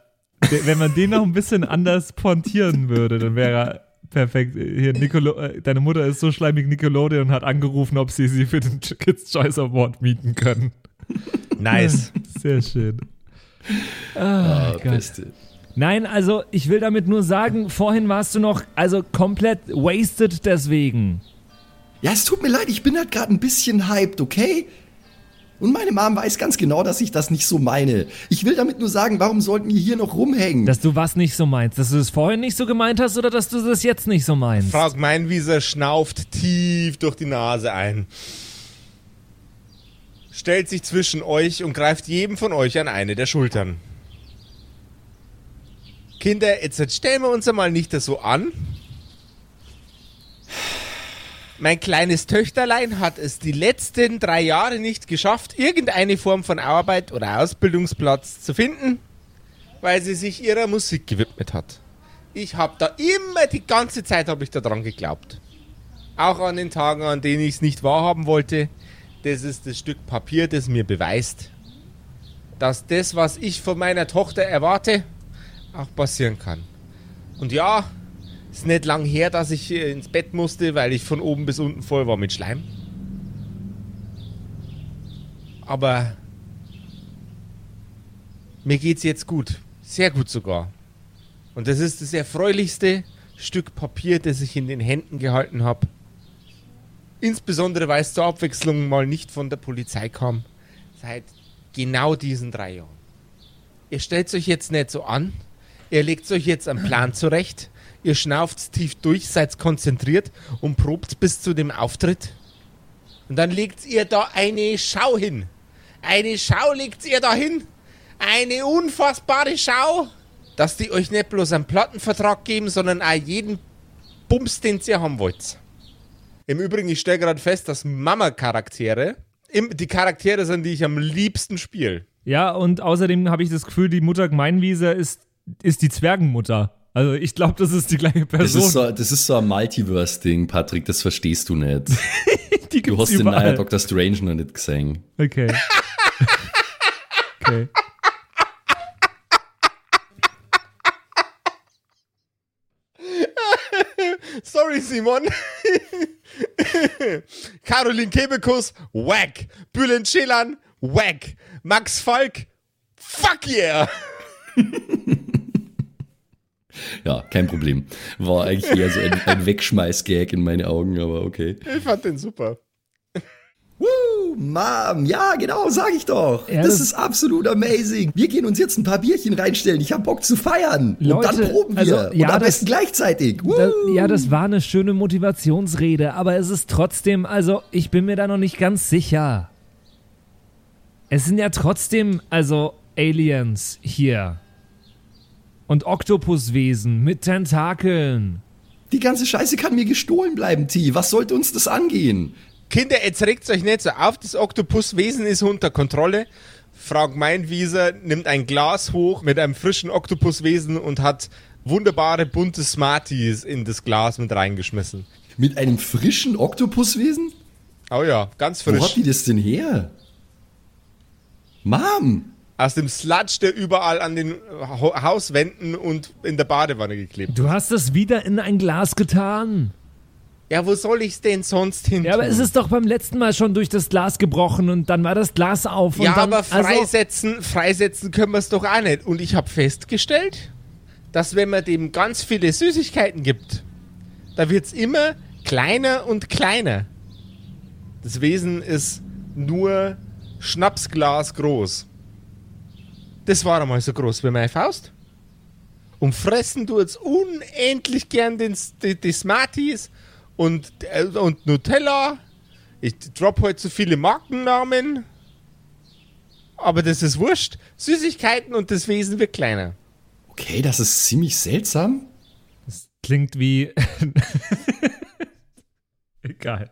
Wenn man den noch ein bisschen anders pontieren würde, dann wäre er perfekt. Hier, Nicolo äh, deine Mutter ist so schleimig Nickelodeon und hat angerufen, ob sie sie für den Kids Choice Award mieten können. Nice. Sehr schön. Ah, Gott. beste. Nein, also ich will damit nur sagen, vorhin warst du noch also komplett wasted deswegen. Ja, es tut mir leid, ich bin halt gerade ein bisschen hyped, okay? Und meine Mom weiß ganz genau, dass ich das nicht so meine. Ich will damit nur sagen, warum sollten wir hier noch rumhängen? Dass du was nicht so meinst. Dass du es vorhin nicht so gemeint hast oder dass du das jetzt nicht so meinst. Frau Meinwieser schnauft tief durch die Nase ein. Stellt sich zwischen euch und greift jedem von euch an eine der Schultern. Kinder, jetzt stellen wir uns einmal nicht das so an. Mein kleines Töchterlein hat es die letzten drei Jahre nicht geschafft, irgendeine Form von Arbeit oder Ausbildungsplatz zu finden, weil sie sich ihrer Musik gewidmet hat. Ich habe da immer, die ganze Zeit habe ich da dran geglaubt. Auch an den Tagen, an denen ich es nicht wahrhaben wollte. Das ist das Stück Papier, das mir beweist, dass das, was ich von meiner Tochter erwarte, auch passieren kann. Und ja, ist nicht lang her, dass ich ins Bett musste, weil ich von oben bis unten voll war mit Schleim. Aber mir geht's jetzt gut. Sehr gut sogar. Und das ist das erfreulichste Stück Papier, das ich in den Händen gehalten habe. Insbesondere, weil es zur Abwechslung mal nicht von der Polizei kam. Seit genau diesen drei Jahren. Ihr stellt euch jetzt nicht so an. Ihr legt euch jetzt einen Plan zurecht. ihr schnauft tief durch, seid konzentriert und probt bis zu dem Auftritt. Und dann legt ihr da eine Schau hin. Eine Schau legt ihr da hin. Eine unfassbare Schau, dass die euch nicht bloß einen Plattenvertrag geben, sondern auch jeden Bums, den ihr haben wollt. Im Übrigen, ich stelle gerade fest, dass Mama-Charaktere die Charaktere sind, die ich am liebsten spiele. Ja, und außerdem habe ich das Gefühl, die Mutter Gemeinwiese ist, ist die Zwergenmutter. Also ich glaube, das ist die gleiche Das Person. ist, so, das ist so ein Multiverse-Ding, Patrick, das verstehst du nicht. [laughs] die Du hast den überall. neuen Dr. Strange noch nicht gesehen. Okay. okay. Sorry, Simon. Caroline Kebekus, wack. Bülent Schelan, wack. Max Falk, fuck yeah. [laughs] Ja, kein Problem. War eigentlich eher so ein, ein Wegschmeiß-Gag in meine Augen, aber okay. Ich fand den super. Woo, Mom, ja, genau, sag ich doch. Ja, das, das- ist absolut amazing. Wir gehen uns jetzt ein paar Bierchen reinstellen. Ich hab Bock zu feiern. Und Leute, dann proben wir. also, ja, Und am das- besten gleichzeitig. Woo. Das, ja, das war eine schöne Motivationsrede, aber es ist trotzdem, also ich bin mir da noch nicht ganz sicher. Es sind ja trotzdem, also Aliens hier. Und Oktopuswesen mit Tentakeln. Die ganze Scheiße kann mir gestohlen bleiben, T. Was sollte uns das angehen? Kinder, jetzt regt euch nicht so auf. Das Oktopuswesen ist unter Kontrolle. Frank Meinwieser nimmt ein Glas hoch mit einem frischen Oktopuswesen und hat wunderbare bunte Smarties in das Glas mit reingeschmissen. Mit einem frischen Oktopuswesen? Oh ja, ganz Wo frisch. hat die das denn her? Mom! Aus dem Sludge, der überall an den Ho Hauswänden und in der Badewanne geklebt. Du hast es wieder in ein Glas getan. Ja, wo soll ich's denn sonst hin? Ja, aber es ist doch beim letzten Mal schon durch das Glas gebrochen und dann war das Glas auf und Ja, dann, aber also, freisetzen, freisetzen können wir es doch auch nicht. Und ich habe festgestellt, dass wenn man dem ganz viele Süßigkeiten gibt, da wird's immer kleiner und kleiner. Das Wesen ist nur Schnapsglas groß. Das war einmal so groß wie meine Faust. Und fressen du jetzt unendlich gern den, die, die Smarties und, äh, und Nutella. Ich drop heute so viele Markennamen. Aber das ist wurscht. Süßigkeiten und das Wesen wird kleiner. Okay, das ist ziemlich seltsam. klingt wie. [laughs] Egal.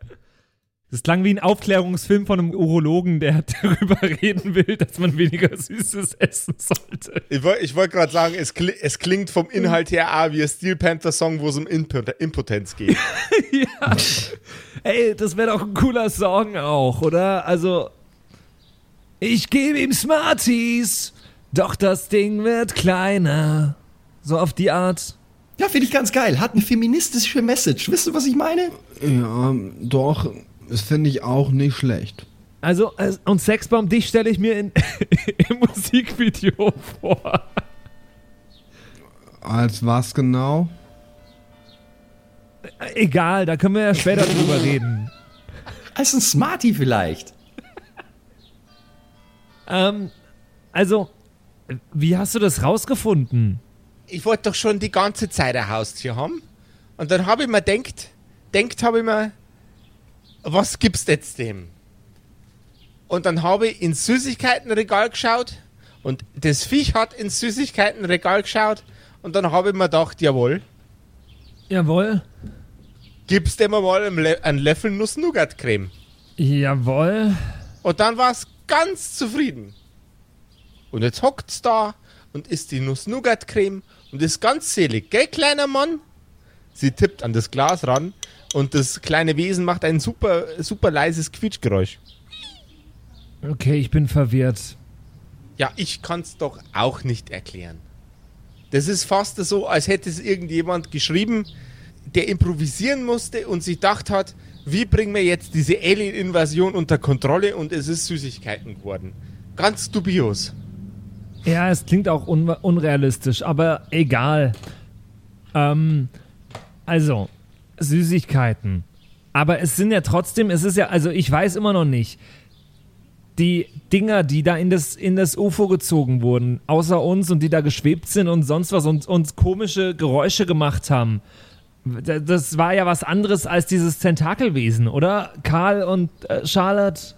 Das klang wie ein Aufklärungsfilm von einem Urologen, der [laughs] darüber reden will, dass man weniger Süßes essen sollte. Ich wollte wollt gerade sagen, es, kli es klingt vom Inhalt her auch wie ein Steel Panther Song, wo es um Impot Impotenz geht. [laughs] ja. Ey, das wäre doch ein cooler Song auch, oder? Also. Ich gebe ihm Smarties, doch das Ding wird kleiner. So auf die Art. Ja, finde ich ganz geil. Hat eine feministische Message. Wisst ihr, was ich meine? Ja, doch, das finde ich auch nicht schlecht. Also, und Sexbomb, dich stelle ich mir in, [laughs] im Musikvideo vor. Als was genau? Egal, da können wir ja später drüber reden. Als ein Smarty vielleicht. Ähm, also, wie hast du das rausgefunden? ich wollte doch schon die ganze Zeit ein Haustier haben. Und dann habe ich mir denkt, denkt habe ich mir, was gibt's jetzt dem? Und dann habe ich ins Süßigkeitenregal geschaut und das Viech hat ins Süßigkeitenregal geschaut und dann habe ich mir gedacht, jawohl, Jawohl. gib's dem mal einen, Löffel Nuss-Nougat-Creme. Jawohl. Und dann war es ganz zufrieden. Und jetzt hockt's da und isst die Nuss-Nougat-Creme und ist ganz selig, gell, kleiner Mann? Sie tippt an das Glas ran und das kleine Wesen macht ein super, super leises Quietschgeräusch. Okay, ich bin verwirrt. Ja, ich kann's doch auch nicht erklären. Das ist fast so, als hätte es irgendjemand geschrieben, der improvisieren musste und sich gedacht hat, wie bringen wir jetzt diese Alien-Invasion unter Kontrolle und es ist Süßigkeiten geworden. Ganz dubios. Ja, es klingt auch un unrealistisch, aber egal. Ähm, also, Süßigkeiten. Aber es sind ja trotzdem, es ist ja, also ich weiß immer noch nicht. die Dinger, die da in das, in das UFO gezogen wurden, außer uns und die da geschwebt sind und sonst was und uns komische Geräusche gemacht haben. Das war ja was anderes als dieses Tentakelwesen, oder? Karl und äh, Charlotte?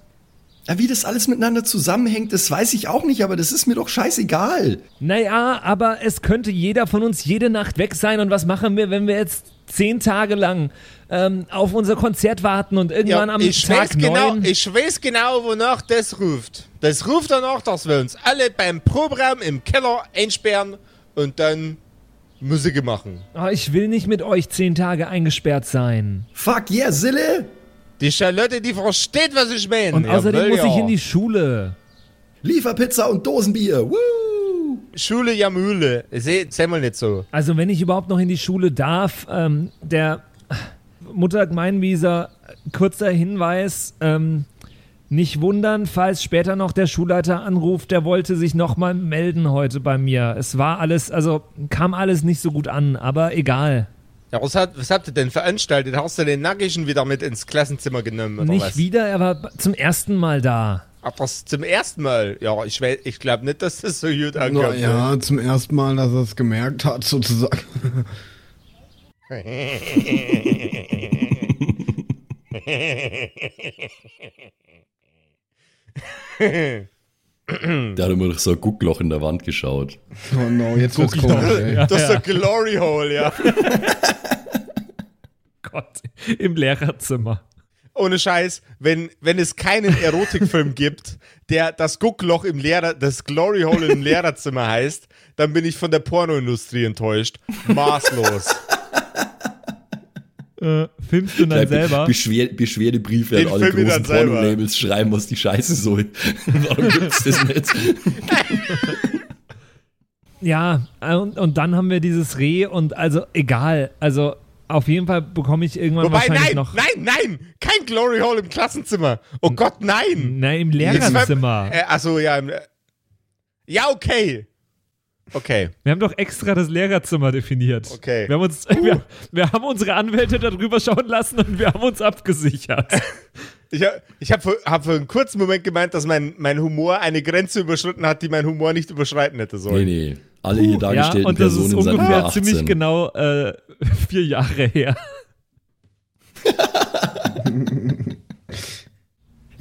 Ja, wie das alles miteinander zusammenhängt, das weiß ich auch nicht, aber das ist mir doch scheißegal. Naja, aber es könnte jeder von uns jede Nacht weg sein. Und was machen wir, wenn wir jetzt zehn Tage lang ähm, auf unser Konzert warten und irgendwann am ich, Tag weiß genau, neun... ich weiß genau, wonach das ruft. Das ruft danach, dass wir uns alle beim Proberaum im Keller einsperren und dann Musik machen. Oh, ich will nicht mit euch zehn Tage eingesperrt sein. Fuck yeah, Sille! Die Charlotte, die versteht, was ich meine. Und außerdem Jawohl, muss ja. ich in die Schule. Lieferpizza und Dosenbier. Woo! Schule ja Mühle. Seh, seh mal nicht so. Also wenn ich überhaupt noch in die Schule darf, ähm, der Mutter Gemeinwieser, kurzer Hinweis, ähm, nicht wundern, falls später noch der Schulleiter anruft, der wollte sich nochmal melden heute bei mir. Es war alles, also kam alles nicht so gut an, aber egal. Ja, was, hat, was habt ihr denn veranstaltet? Hast du den Nackigen wieder mit ins Klassenzimmer genommen oder nicht was? wieder, er war zum ersten Mal da. Ach, das zum ersten Mal? Ja, ich, ich glaube nicht, dass das so gut ankommt. ne? Naja, zum ersten Mal, dass er es gemerkt hat, sozusagen. [laughs] Da hat immer noch so ein Guckloch in der Wand geschaut. Oh no, jetzt wird's komisch, ey. Das ist der Glory Hole, ja. [laughs] Gott, im Lehrerzimmer. Ohne Scheiß, wenn, wenn es keinen Erotikfilm [laughs] gibt, der das Guckloch im Lehrer, das Glory Hole im Lehrerzimmer heißt, dann bin ich von der Pornoindustrie enttäuscht. Maßlos. [laughs] Äh, filmst du dann selber? Beschwer Beschwerdebriefe Den an alle film großen. Porno-Labels schreiben, was die Scheiße soll. [laughs] Warum gibt's das nicht? Ja, und, und dann haben wir dieses Reh und also egal. Also auf jeden Fall bekomme ich irgendwann Wobei, wahrscheinlich nein, noch. nein, nein, kein Glory Hole im Klassenzimmer. Oh Gott, nein. Nein, im Lehrerzimmer. Äh, achso, ja. im- Ja, okay. Okay. Wir haben doch extra das Lehrerzimmer definiert. Okay. Wir haben, uns, [laughs] wir, wir haben unsere Anwälte darüber schauen lassen und wir haben uns abgesichert. [laughs] Ich, ha- ich habe für, hab für einen kurzen Moment gemeint, dass mein, mein Humor eine Grenze überschritten hat, die mein Humor nicht überschreiten hätte Nee, sollen. nee. Alle hier ja, dargestellten und das ist Personen sind ungefähr über 18. ziemlich genau äh, [laughs] vier Jahre her. [laughs]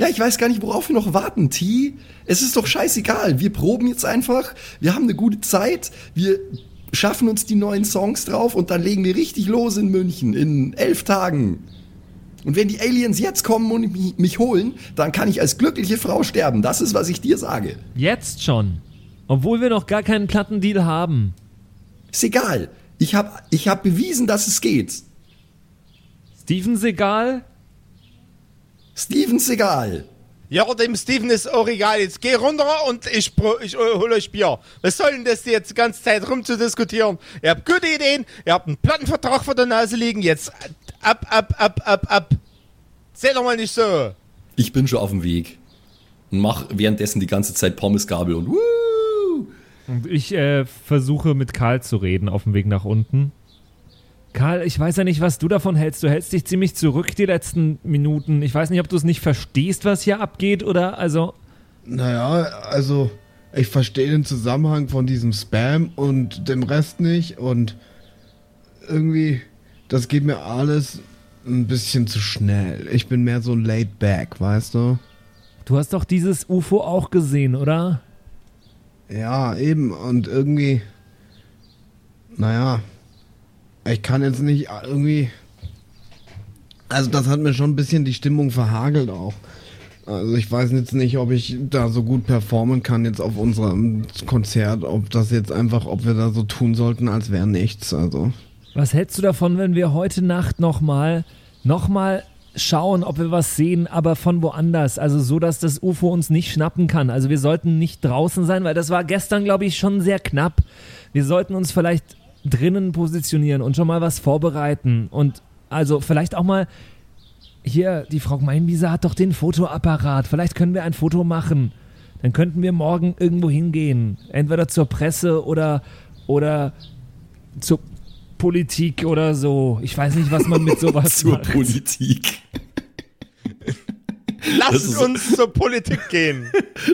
Ja, ich weiß gar nicht, worauf wir noch warten, T. Es ist doch scheißegal. Wir proben jetzt einfach. Wir haben eine gute Zeit. Wir schaffen uns die neuen Songs drauf und dann legen wir richtig los in München in elf Tagen. Und wenn die Aliens jetzt kommen und mich, mich holen, dann kann ich als glückliche Frau sterben. Das ist, was ich dir sage. Jetzt schon. Obwohl wir noch gar keinen Plattendeal haben. Ist egal. Ich habe ich hab bewiesen, dass es geht. Steven Segal? Steven Segal. Ja, dem Steven ist auch egal. Jetzt geh runter und ich, ich äh, hol euch Bier. Was soll denn das jetzt die ganze Zeit rumzudiskutieren? Ihr habt gute Ideen, ihr habt einen Plattenvertrag vor der Nase liegen. Jetzt ab, ab, ab, ab, ab. Seht doch mal nicht so. Ich bin schon auf dem Weg. Und mach währenddessen die ganze Zeit Pommesgabel und Woo! Ich äh, versuche mit Karl zu reden auf dem Weg nach unten. Karl, ich weiß ja nicht, was du davon hältst. Du hältst dich ziemlich zurück die letzten Minuten. Ich weiß nicht, ob du es nicht verstehst, was hier abgeht oder also. Naja, also ich verstehe den Zusammenhang von diesem Spam und dem Rest nicht und irgendwie, das geht mir alles ein bisschen zu schnell. Ich bin mehr so laid back, weißt du? Du hast doch dieses UFO auch gesehen, oder? Ja, eben und irgendwie, naja, ich kann jetzt nicht irgendwie, also das hat mir schon ein bisschen die Stimmung verhagelt auch. Also ich weiß jetzt nicht, ob ich da so gut performen kann jetzt auf unserem Konzert, ob das jetzt einfach, ob wir da so tun sollten, als wäre nichts. Also Was hältst du davon, wenn wir heute Nacht nochmal, nochmal schauen, ob wir was sehen, aber von woanders? Also so, dass das UFO uns nicht schnappen kann. Also wir sollten nicht draußen sein, weil das war gestern, glaube ich, schon sehr knapp. Wir sollten uns vielleicht drinnen positionieren und schon mal was vorbereiten. Und also vielleicht auch mal, hier, die Frau Meinwieser hat doch den Fotoapparat. Vielleicht können wir ein Foto machen. Dann könnten wir morgen irgendwo hingehen. Entweder zur Presse oder, oder zur Politik oder so. Ich weiß nicht, was man mit sowas [laughs] Zur macht. Politik. Lasst uns zur Politik gehen.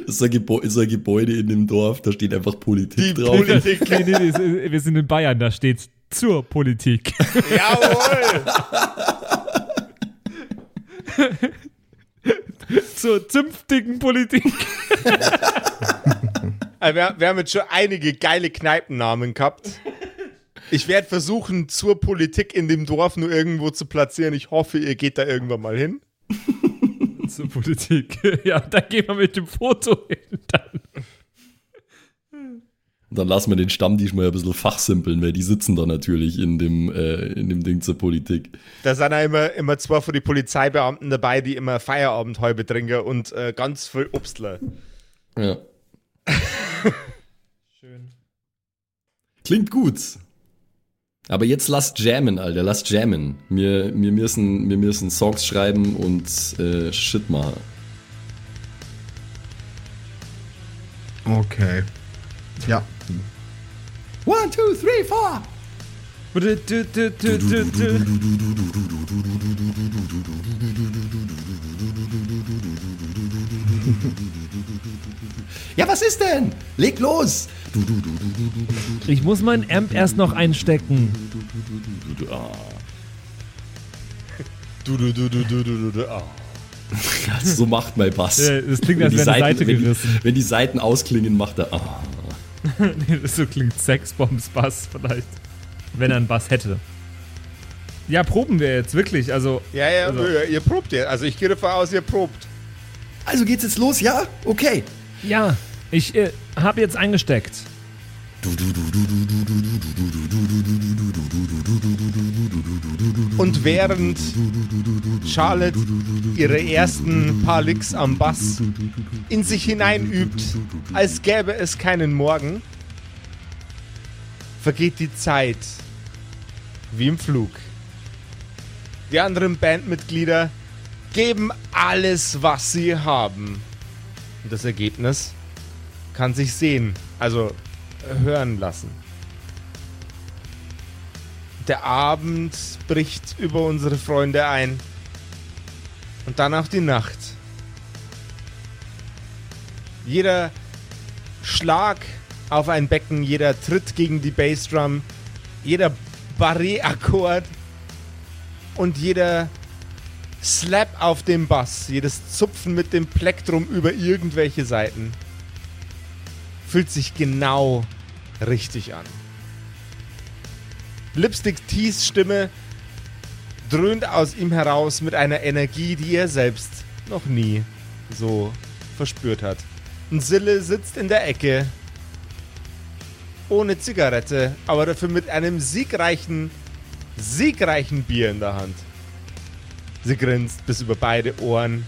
Das ist ein, ist ein Gebäude in dem Dorf, da steht einfach Politik Die drauf. Politik. Nee, nee, nee, wir sind in Bayern, da steht zur Politik. Jawohl. [laughs] zur zünftigen Politik. Also wir, wir haben jetzt schon einige geile Kneipennamen gehabt. Ich werde versuchen, zur Politik in dem Dorf nur irgendwo zu platzieren. Ich hoffe, ihr geht da irgendwann mal hin. [laughs] zur Politik. [laughs] Ja, da gehen wir mit dem Foto hin. Dann. Und dann lassen wir den Stammtisch mal ein bisschen fachsimpeln, weil die sitzen da natürlich in dem, äh, in dem Ding zur Politik. Da sind ja immer, immer zwei von die Polizeibeamten dabei, die immer Feierabendhäube trinken und äh, ganz viel Obstler. Ja. [laughs] Schön. Klingt gut. Aber jetzt lasst jammen, Alter, lasst jammen. Wir, wir, müssen, wir müssen Songs schreiben und äh, Shit machen. Okay. Ja. One, two, three, four. Ja, was ist denn? Leg los. Ich muss meinen Amp erst noch einstecken. So macht mein Bass. Das klingt, Wenn als die, wäre Seiten, Seite wenn, die, wenn die Seiten ausklingen, macht er. Ah. [laughs] Nee, so klingt Sexbombs Bass vielleicht. Wenn er einen Bass hätte. Ja, proben wir jetzt, wirklich. Also, Ja, ja, Also- ihr, ihr probt jetzt. Also ich gehe davon aus, ihr probt. Also geht's jetzt los, ja? Okay. ja, ich äh, habe jetzt eingesteckt. Und während Charlotte ihre ersten paar Licks am Bass in sich hineinübt, als gäbe es keinen Morgen, vergeht die Zeit wie im Flug. Die anderen Bandmitglieder geben alles, was sie haben. Und das Ergebnis kann sich sehen, also hören lassen. Der Abend bricht über unsere Freunde ein. Und dann auch die Nacht. Jeder Schlag auf ein Becken, jeder Tritt gegen die Bassdrum, jeder Barré-Akkord und jeder Slap auf dem Bass, jedes Zupfen mit dem Plektrum über irgendwelche Seiten fühlt sich genau richtig an. Lipstick Tees Stimme dröhnt aus ihm heraus mit einer Energie, die er selbst noch nie so verspürt hat. Und Sille sitzt in der Ecke, ohne Zigarette, aber dafür mit einem siegreichen, siegreichen Bier in der Hand. Sie grinst bis über beide Ohren.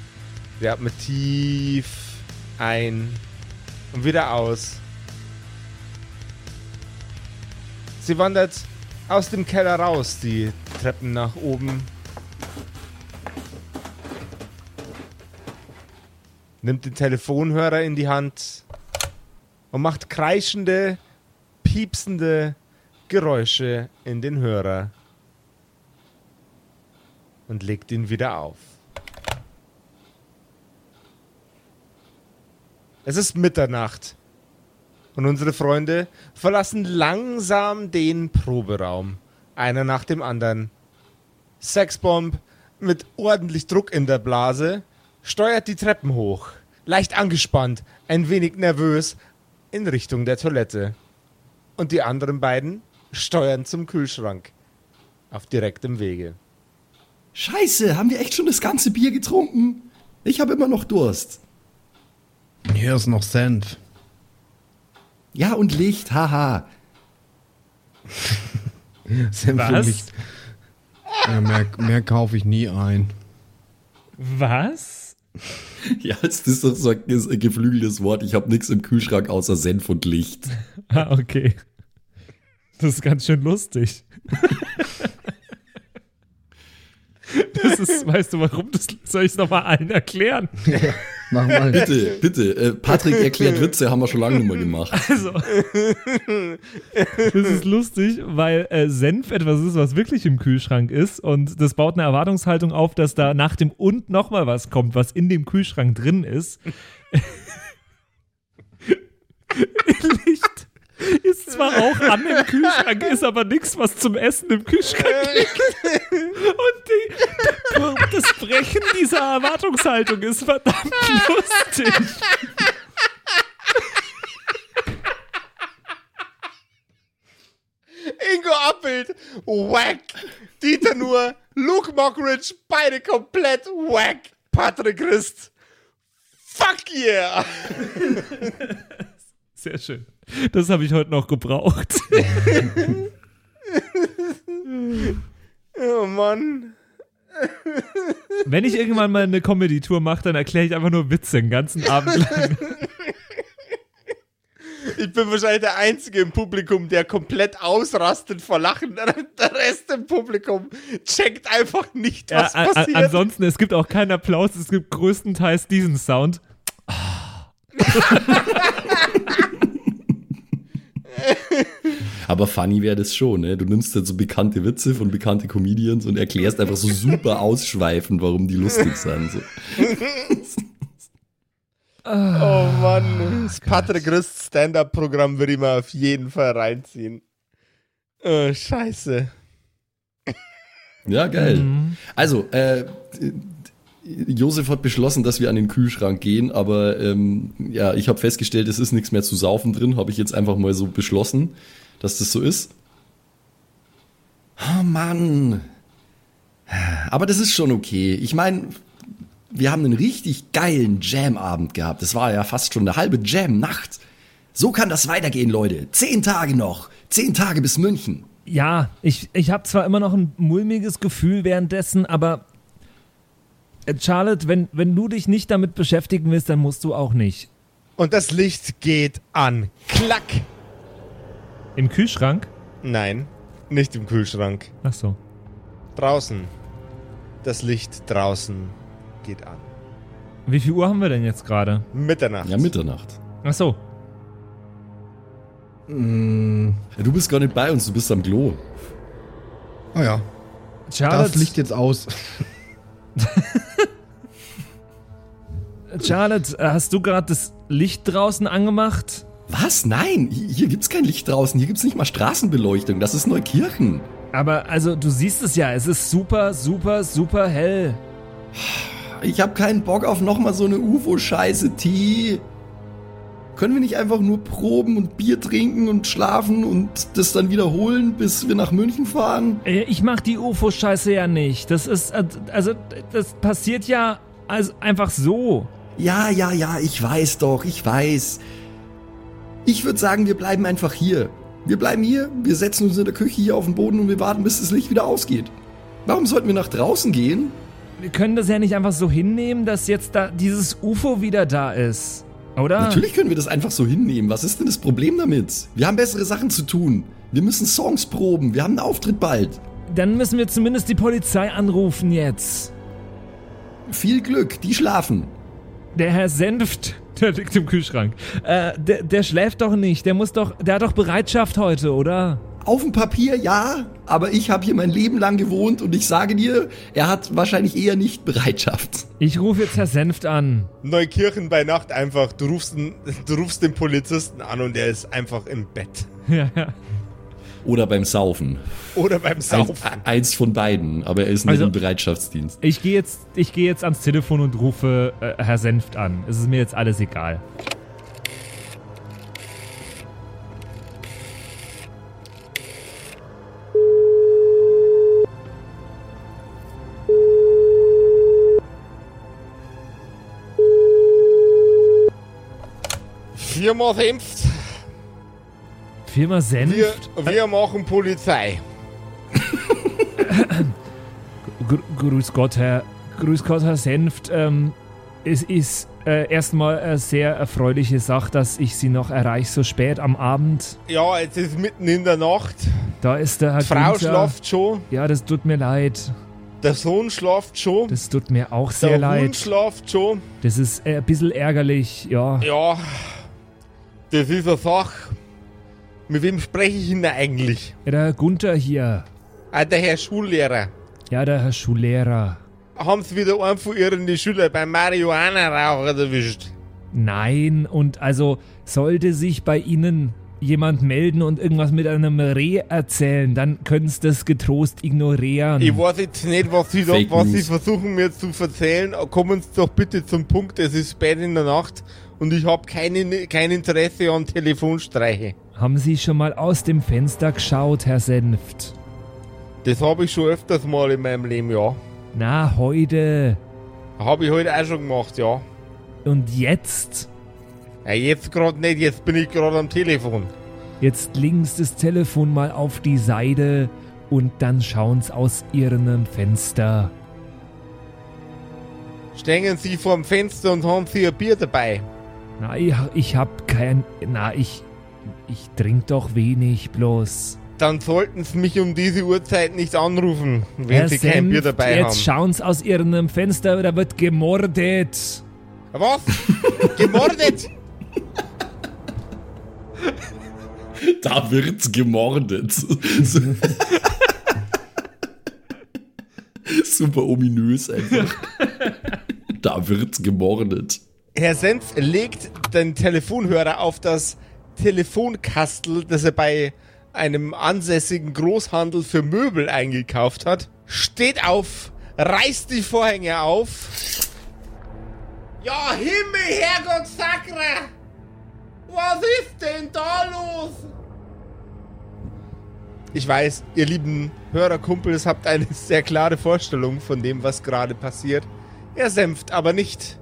Sie atmet tief ein und wieder aus. Sie wandert aus dem Keller raus, die Treppen nach oben. Nimmt den Telefonhörer in die Hand und macht kreischende, piepsende Geräusche in den Hörer und legt ihn wieder auf. Es ist Mitternacht und unsere Freunde verlassen langsam den Proberaum, einer nach dem anderen. Sexbomb mit ordentlich Druck in der Blase steuert die Treppen hoch, leicht angespannt, ein wenig nervös, in Richtung der Toilette. Und die anderen beiden steuern zum Kühlschrank, auf direktem Wege. Scheiße, haben wir echt schon das ganze Bier getrunken? Ich habe immer noch Durst. Hier ist noch Senf. Ja, und Licht, haha. [laughs] Senf und Was? Licht. Ja, mehr, mehr kaufe ich nie ein. Was? [laughs] Ja, das ist doch so ein geflügeltes Wort. Ich habe nichts im Kühlschrank außer Senf und Licht. [laughs] Ah, okay. Das ist ganz schön lustig. [laughs] Das ist, weißt du warum? Das soll ich es nochmal allen erklären. Mach mal. [laughs] Bitte, bitte. Äh, Patrick erklärt [laughs] Witze, haben wir schon lange nicht mehr gemacht. Also, das ist lustig, weil äh, Senf etwas ist, was wirklich im Kühlschrank ist und das baut eine Erwartungshaltung auf, dass da nach dem und nochmal was kommt, was in dem Kühlschrank drin ist. [laughs] Licht ist zwar auch an im Kühlschrank, ist aber nichts, was zum Essen im Kühlschrank liegt. Und die, das Brechen dieser Erwartungshaltung ist verdammt lustig. Ingo Appelt, wack. Dieter nur, Luke Mockridge, beide komplett wack. Patrick Christ, fuck yeah. Sehr schön. Das habe ich heute noch gebraucht. Oh Mann. Wenn ich irgendwann mal eine Comedy-Tour mache, dann erkläre ich einfach nur Witze den ganzen Abend lang. Ich bin wahrscheinlich der Einzige im Publikum, der komplett ausrastet vor Lachen. Der Rest im Publikum checkt einfach nicht, was Ja, passiert. ansonsten, es gibt auch keinen Applaus, es gibt größtenteils diesen Sound. [laughs] [laughs] Aber funny wäre das schon, ne? Du nimmst dann so bekannte Witze von bekannte Comedians und erklärst einfach so super [laughs] ausschweifend, warum die lustig sind. So. oh Mann. Das Patrick Christ Stand-Up-Programm würde ich mal auf jeden Fall reinziehen. Oh, scheiße. Ja, geil. Mhm. Also, äh, Josef hat beschlossen, dass wir an den Kühlschrank gehen, aber ähm, ja, ich habe festgestellt, es ist nichts mehr zu saufen drin, habe ich jetzt einfach mal so beschlossen, dass das so ist. Oh Mann. Aber das ist schon okay. Ich meine, wir haben einen richtig geilen Jam-Abend gehabt. Das war ja fast schon eine halbe Jam-Nacht. So kann das weitergehen, Leute. Zehn Tage noch. Zehn Tage bis München. Ja, ich, ich habe zwar immer noch ein mulmiges Gefühl währenddessen, aber Charlotte, wenn, wenn du dich nicht damit beschäftigen willst, dann musst du auch nicht. Und das Licht geht an. Klack. Im Kühlschrank? Nein, nicht im Kühlschrank. Ach so. Draußen. Das Licht draußen geht an. Wie viel Uhr haben wir denn jetzt gerade? Mitternacht. Ja, Mitternacht. Ach so. Mm, Ja, du bist gar nicht bei uns, du bist am Klo. oh ja. Charlotte, Das Licht jetzt aus. [laughs] Charlotte, hast du gerade das Licht draußen angemacht? Was? Nein, hier, gibt's kein Licht draußen, hier gibt's nicht mal Straßenbeleuchtung, das ist Neukirchen. Aber also, du siehst es ja, es ist super, super, super hell. Ich hab keinen Bock auf nochmal so eine UFO-Scheiße, T. Können wir nicht einfach nur proben und Bier trinken und schlafen und das dann wiederholen, bis wir nach München fahren? Äh, Ich mach die UFO-Scheiße ja nicht. Das ist, äh, also, das passiert ja also einfach so. Ja, ja, ja, ich weiß doch, ich weiß. Ich würde sagen, wir bleiben einfach hier. Wir bleiben hier, wir setzen uns in der Küche hier auf den Boden und wir warten, bis das Licht wieder ausgeht. Warum sollten wir nach draußen gehen? Wir können das ja nicht einfach so hinnehmen, dass jetzt da dieses UFO wieder da ist. Oder? Natürlich können wir das einfach so hinnehmen. Was ist denn das Problem damit? Wir haben bessere Sachen zu tun. Wir müssen Songs proben. Wir haben einen Auftritt bald. Dann müssen wir zumindest die Polizei anrufen jetzt. Viel Glück, die schlafen. Der Herr Senft, der liegt im Kühlschrank. Äh, der, der schläft doch nicht. Der muss doch, der hat doch Bereitschaft heute, oder? Auf dem Papier ja, aber ich habe hier mein Leben lang gewohnt und ich sage dir, er hat wahrscheinlich eher nicht Bereitschaft. Ich rufe jetzt Herr Senft an. Neukirchen bei Nacht einfach. Du rufst, den, du rufst den Polizisten an und der ist einfach im Bett. [laughs] Ja, ja. Oder beim Saufen. Oder beim Saufen. eins von beiden, aber er ist nicht Also- im Bereitschaftsdienst. Ich gehe jetzt, ich gehe jetzt ans Telefon und rufe äh, Herr Senft an. Es ist mir jetzt alles egal. Firma Senft. Firma Senft? Wir, wir machen Polizei. Gr Grüß Gott, Herr. Grüß Gott, Herr Senft. Ähm, es ist äh, erstmal eine sehr erfreuliche Sache, dass ich Sie noch erreiche, so spät am Abend. Ja, es ist mitten in der Nacht. Da ist der Herr Die Frau Günther. schlaft schon. Ja, das tut mir leid. Der Sohn schlaft schon. Das tut mir auch sehr der leid. Hund schlaft schon. Das ist äh, ein bisschen ärgerlich, ja. Ja, das ist eine Sache. Mit wem spreche ich denn eigentlich? ja. Der Gunther hier. Ah, der Herr Schullehrer. Ja, der Herr Schullehrer. Haben sie wieder einen von ihren Schülern beim Marihuana-Raucher erwischt? Nein, und also sollte sich bei Ihnen jemand melden und irgendwas mit einem Reh erzählen, dann können Sie das getrost ignorieren. Ich weiß jetzt nicht, was sie, da, was sie versuchen mir zu erzählen. Kommen Sie doch bitte zum Punkt. Es ist spät in der Nacht und ich habe kein Interesse an Telefonstreiche. Haben Sie schon mal aus dem Fenster geschaut, Herr Senft? Das habe ich schon öfters mal in meinem Leben, ja. Na, heute. Habe ich heute auch schon gemacht, ja. Und jetzt? ja jetzt gerade nicht, jetzt bin ich gerade am Telefon. Jetzt links das Telefon mal auf die Seite und dann schauen's aus Ihrem Fenster. Stehen Sie vorm Fenster und haben Sie ein Bier dabei. Na, ich, ich hab kein. Na, ich. Ich trink doch wenig bloß. Dann sollten Sie mich um diese Uhrzeit nicht anrufen, wenn Herr Sie kein Bier Senft, dabei jetzt haben. schauen's aus Ihrem Fenster, da wird gemordet. Was? Gemordet? Da wird's gemordet. Super ominös einfach. Da wird's gemordet. Herr Senf legt den Telefonhörer auf das Telefonkastel, das er bei einem ansässigen Großhandel für Möbel eingekauft hat, steht auf, reißt die Vorhänge auf. Ja, Himmel, Herrgott, Sakra! Was ist denn da los? Ich weiß, ihr lieben Hörerkumpels habt eine [laughs] sehr klare Vorstellung von dem, was gerade passiert. Er senft aber nicht.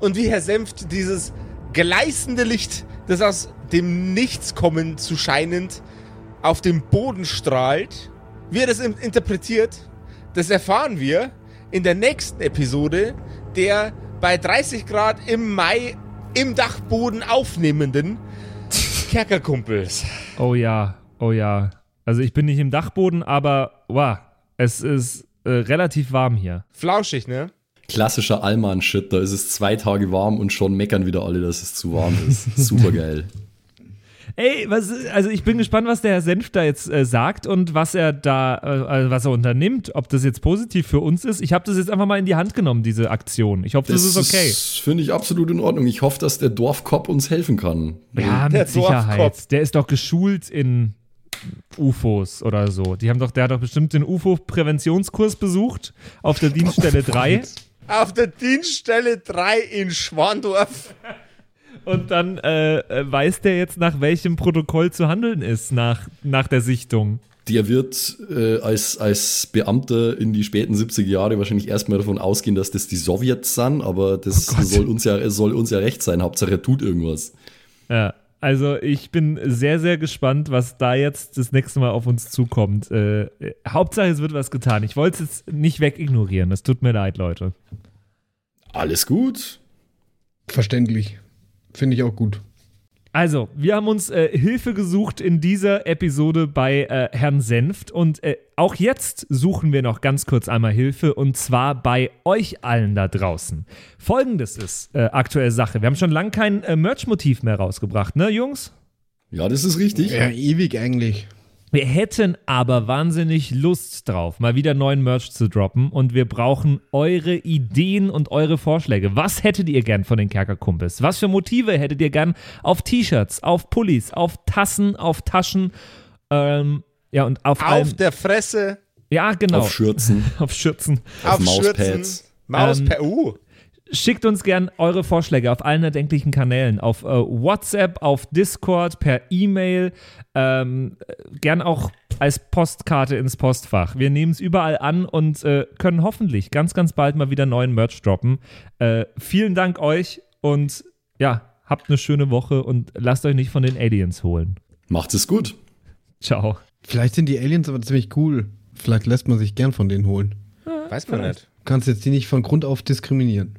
Und wie Herr Senft dieses gleißende Licht, das aus dem Nichts kommen zu scheinend auf dem Boden strahlt, wie er das in- interpretiert, das erfahren wir in der nächsten Episode der bei 30 Grad im Mai im Dachboden aufnehmenden [laughs] Kerkerkumpels. Oh ja, oh ja. Also ich bin nicht im Dachboden, aber wow, es ist äh, relativ warm hier. Flauschig, ne? Klassischer Allmann-Shit. Da ist es zwei Tage warm und schon meckern wieder alle, dass es zu warm ist. [laughs] Super geil. Ey, was, also ich bin gespannt, was der Herr Senf da jetzt äh, sagt und was er da, äh, also was er unternimmt, ob das jetzt positiv für uns ist. Ich habe das jetzt einfach mal in die Hand genommen, diese Aktion. Ich hoffe, das, ist okay. finde ich absolut in Ordnung. Ich hoffe, dass der Dorfkopf uns helfen kann. ja, Der mit Sicherheit. Dorfkopf. Der ist doch geschult in UFOs oder so. Die haben doch, der hat doch bestimmt den UFO-Präventionskurs besucht auf der [laughs] Dienststelle 3. Auf der Dienststelle 3 in Schwandorf. Und dann äh, äh, weiß der jetzt, nach welchem Protokoll zu handeln ist, nach, nach der Sichtung. Der wird äh, als, als Beamter in die späten 70er Jahre wahrscheinlich erstmal davon ausgehen, dass das die Sowjets sind, aber das soll, uns ja, soll uns ja recht sein. Hauptsache er tut irgendwas. Ja, also ich bin sehr, sehr gespannt, was da jetzt das nächste Mal auf uns zukommt. Äh, Hauptsache, es wird was getan. Ich wollte es jetzt nicht wegignorieren. Es tut mir leid, Leute. Alles gut. Verständlich. Finde ich auch gut. Also, wir haben uns äh, Hilfe gesucht in dieser Episode bei äh, Herrn Senft und äh, auch jetzt suchen wir noch ganz kurz einmal Hilfe und zwar bei euch allen da draußen. Folgendes ist äh, aktuelle Sache. Wir haben schon lange kein äh, Merch-Motiv mehr rausgebracht, ne, Jungs? Ja, das ist richtig. Ja, ewig eigentlich. Wir hätten aber wahnsinnig Lust drauf, mal wieder neuen Merch zu droppen und wir brauchen eure Ideen und eure Vorschläge. Was hättet ihr gern von den Kerkerkumpels? Was für Motive hättet ihr gern auf T-Shirts, auf Pullis, auf Tassen, auf Taschen? Ähm, ja, und auf, Auf allem. der Fresse, Ja, genau. Auf Schürzen. [laughs] auf Schürzen. auf, Mauspads. Schürzen, Mauspads. Ähm, uh, Schickt uns gern eure Vorschläge auf allen erdenklichen Kanälen. Auf äh, WhatsApp, auf Discord, per E-Mail, ähm, äh, gern auch als Postkarte ins Postfach. Wir nehmen es überall an und äh, können hoffentlich ganz, ganz bald mal wieder neuen Merch droppen. Äh, vielen Dank euch und ja, habt eine schöne Woche und lasst euch nicht von den Aliens holen. Macht es gut. Ciao. Vielleicht sind die Aliens aber ziemlich cool. Vielleicht lässt man sich gern von denen holen. weiß man nicht. Du kannst jetzt die nicht von Grund auf diskriminieren.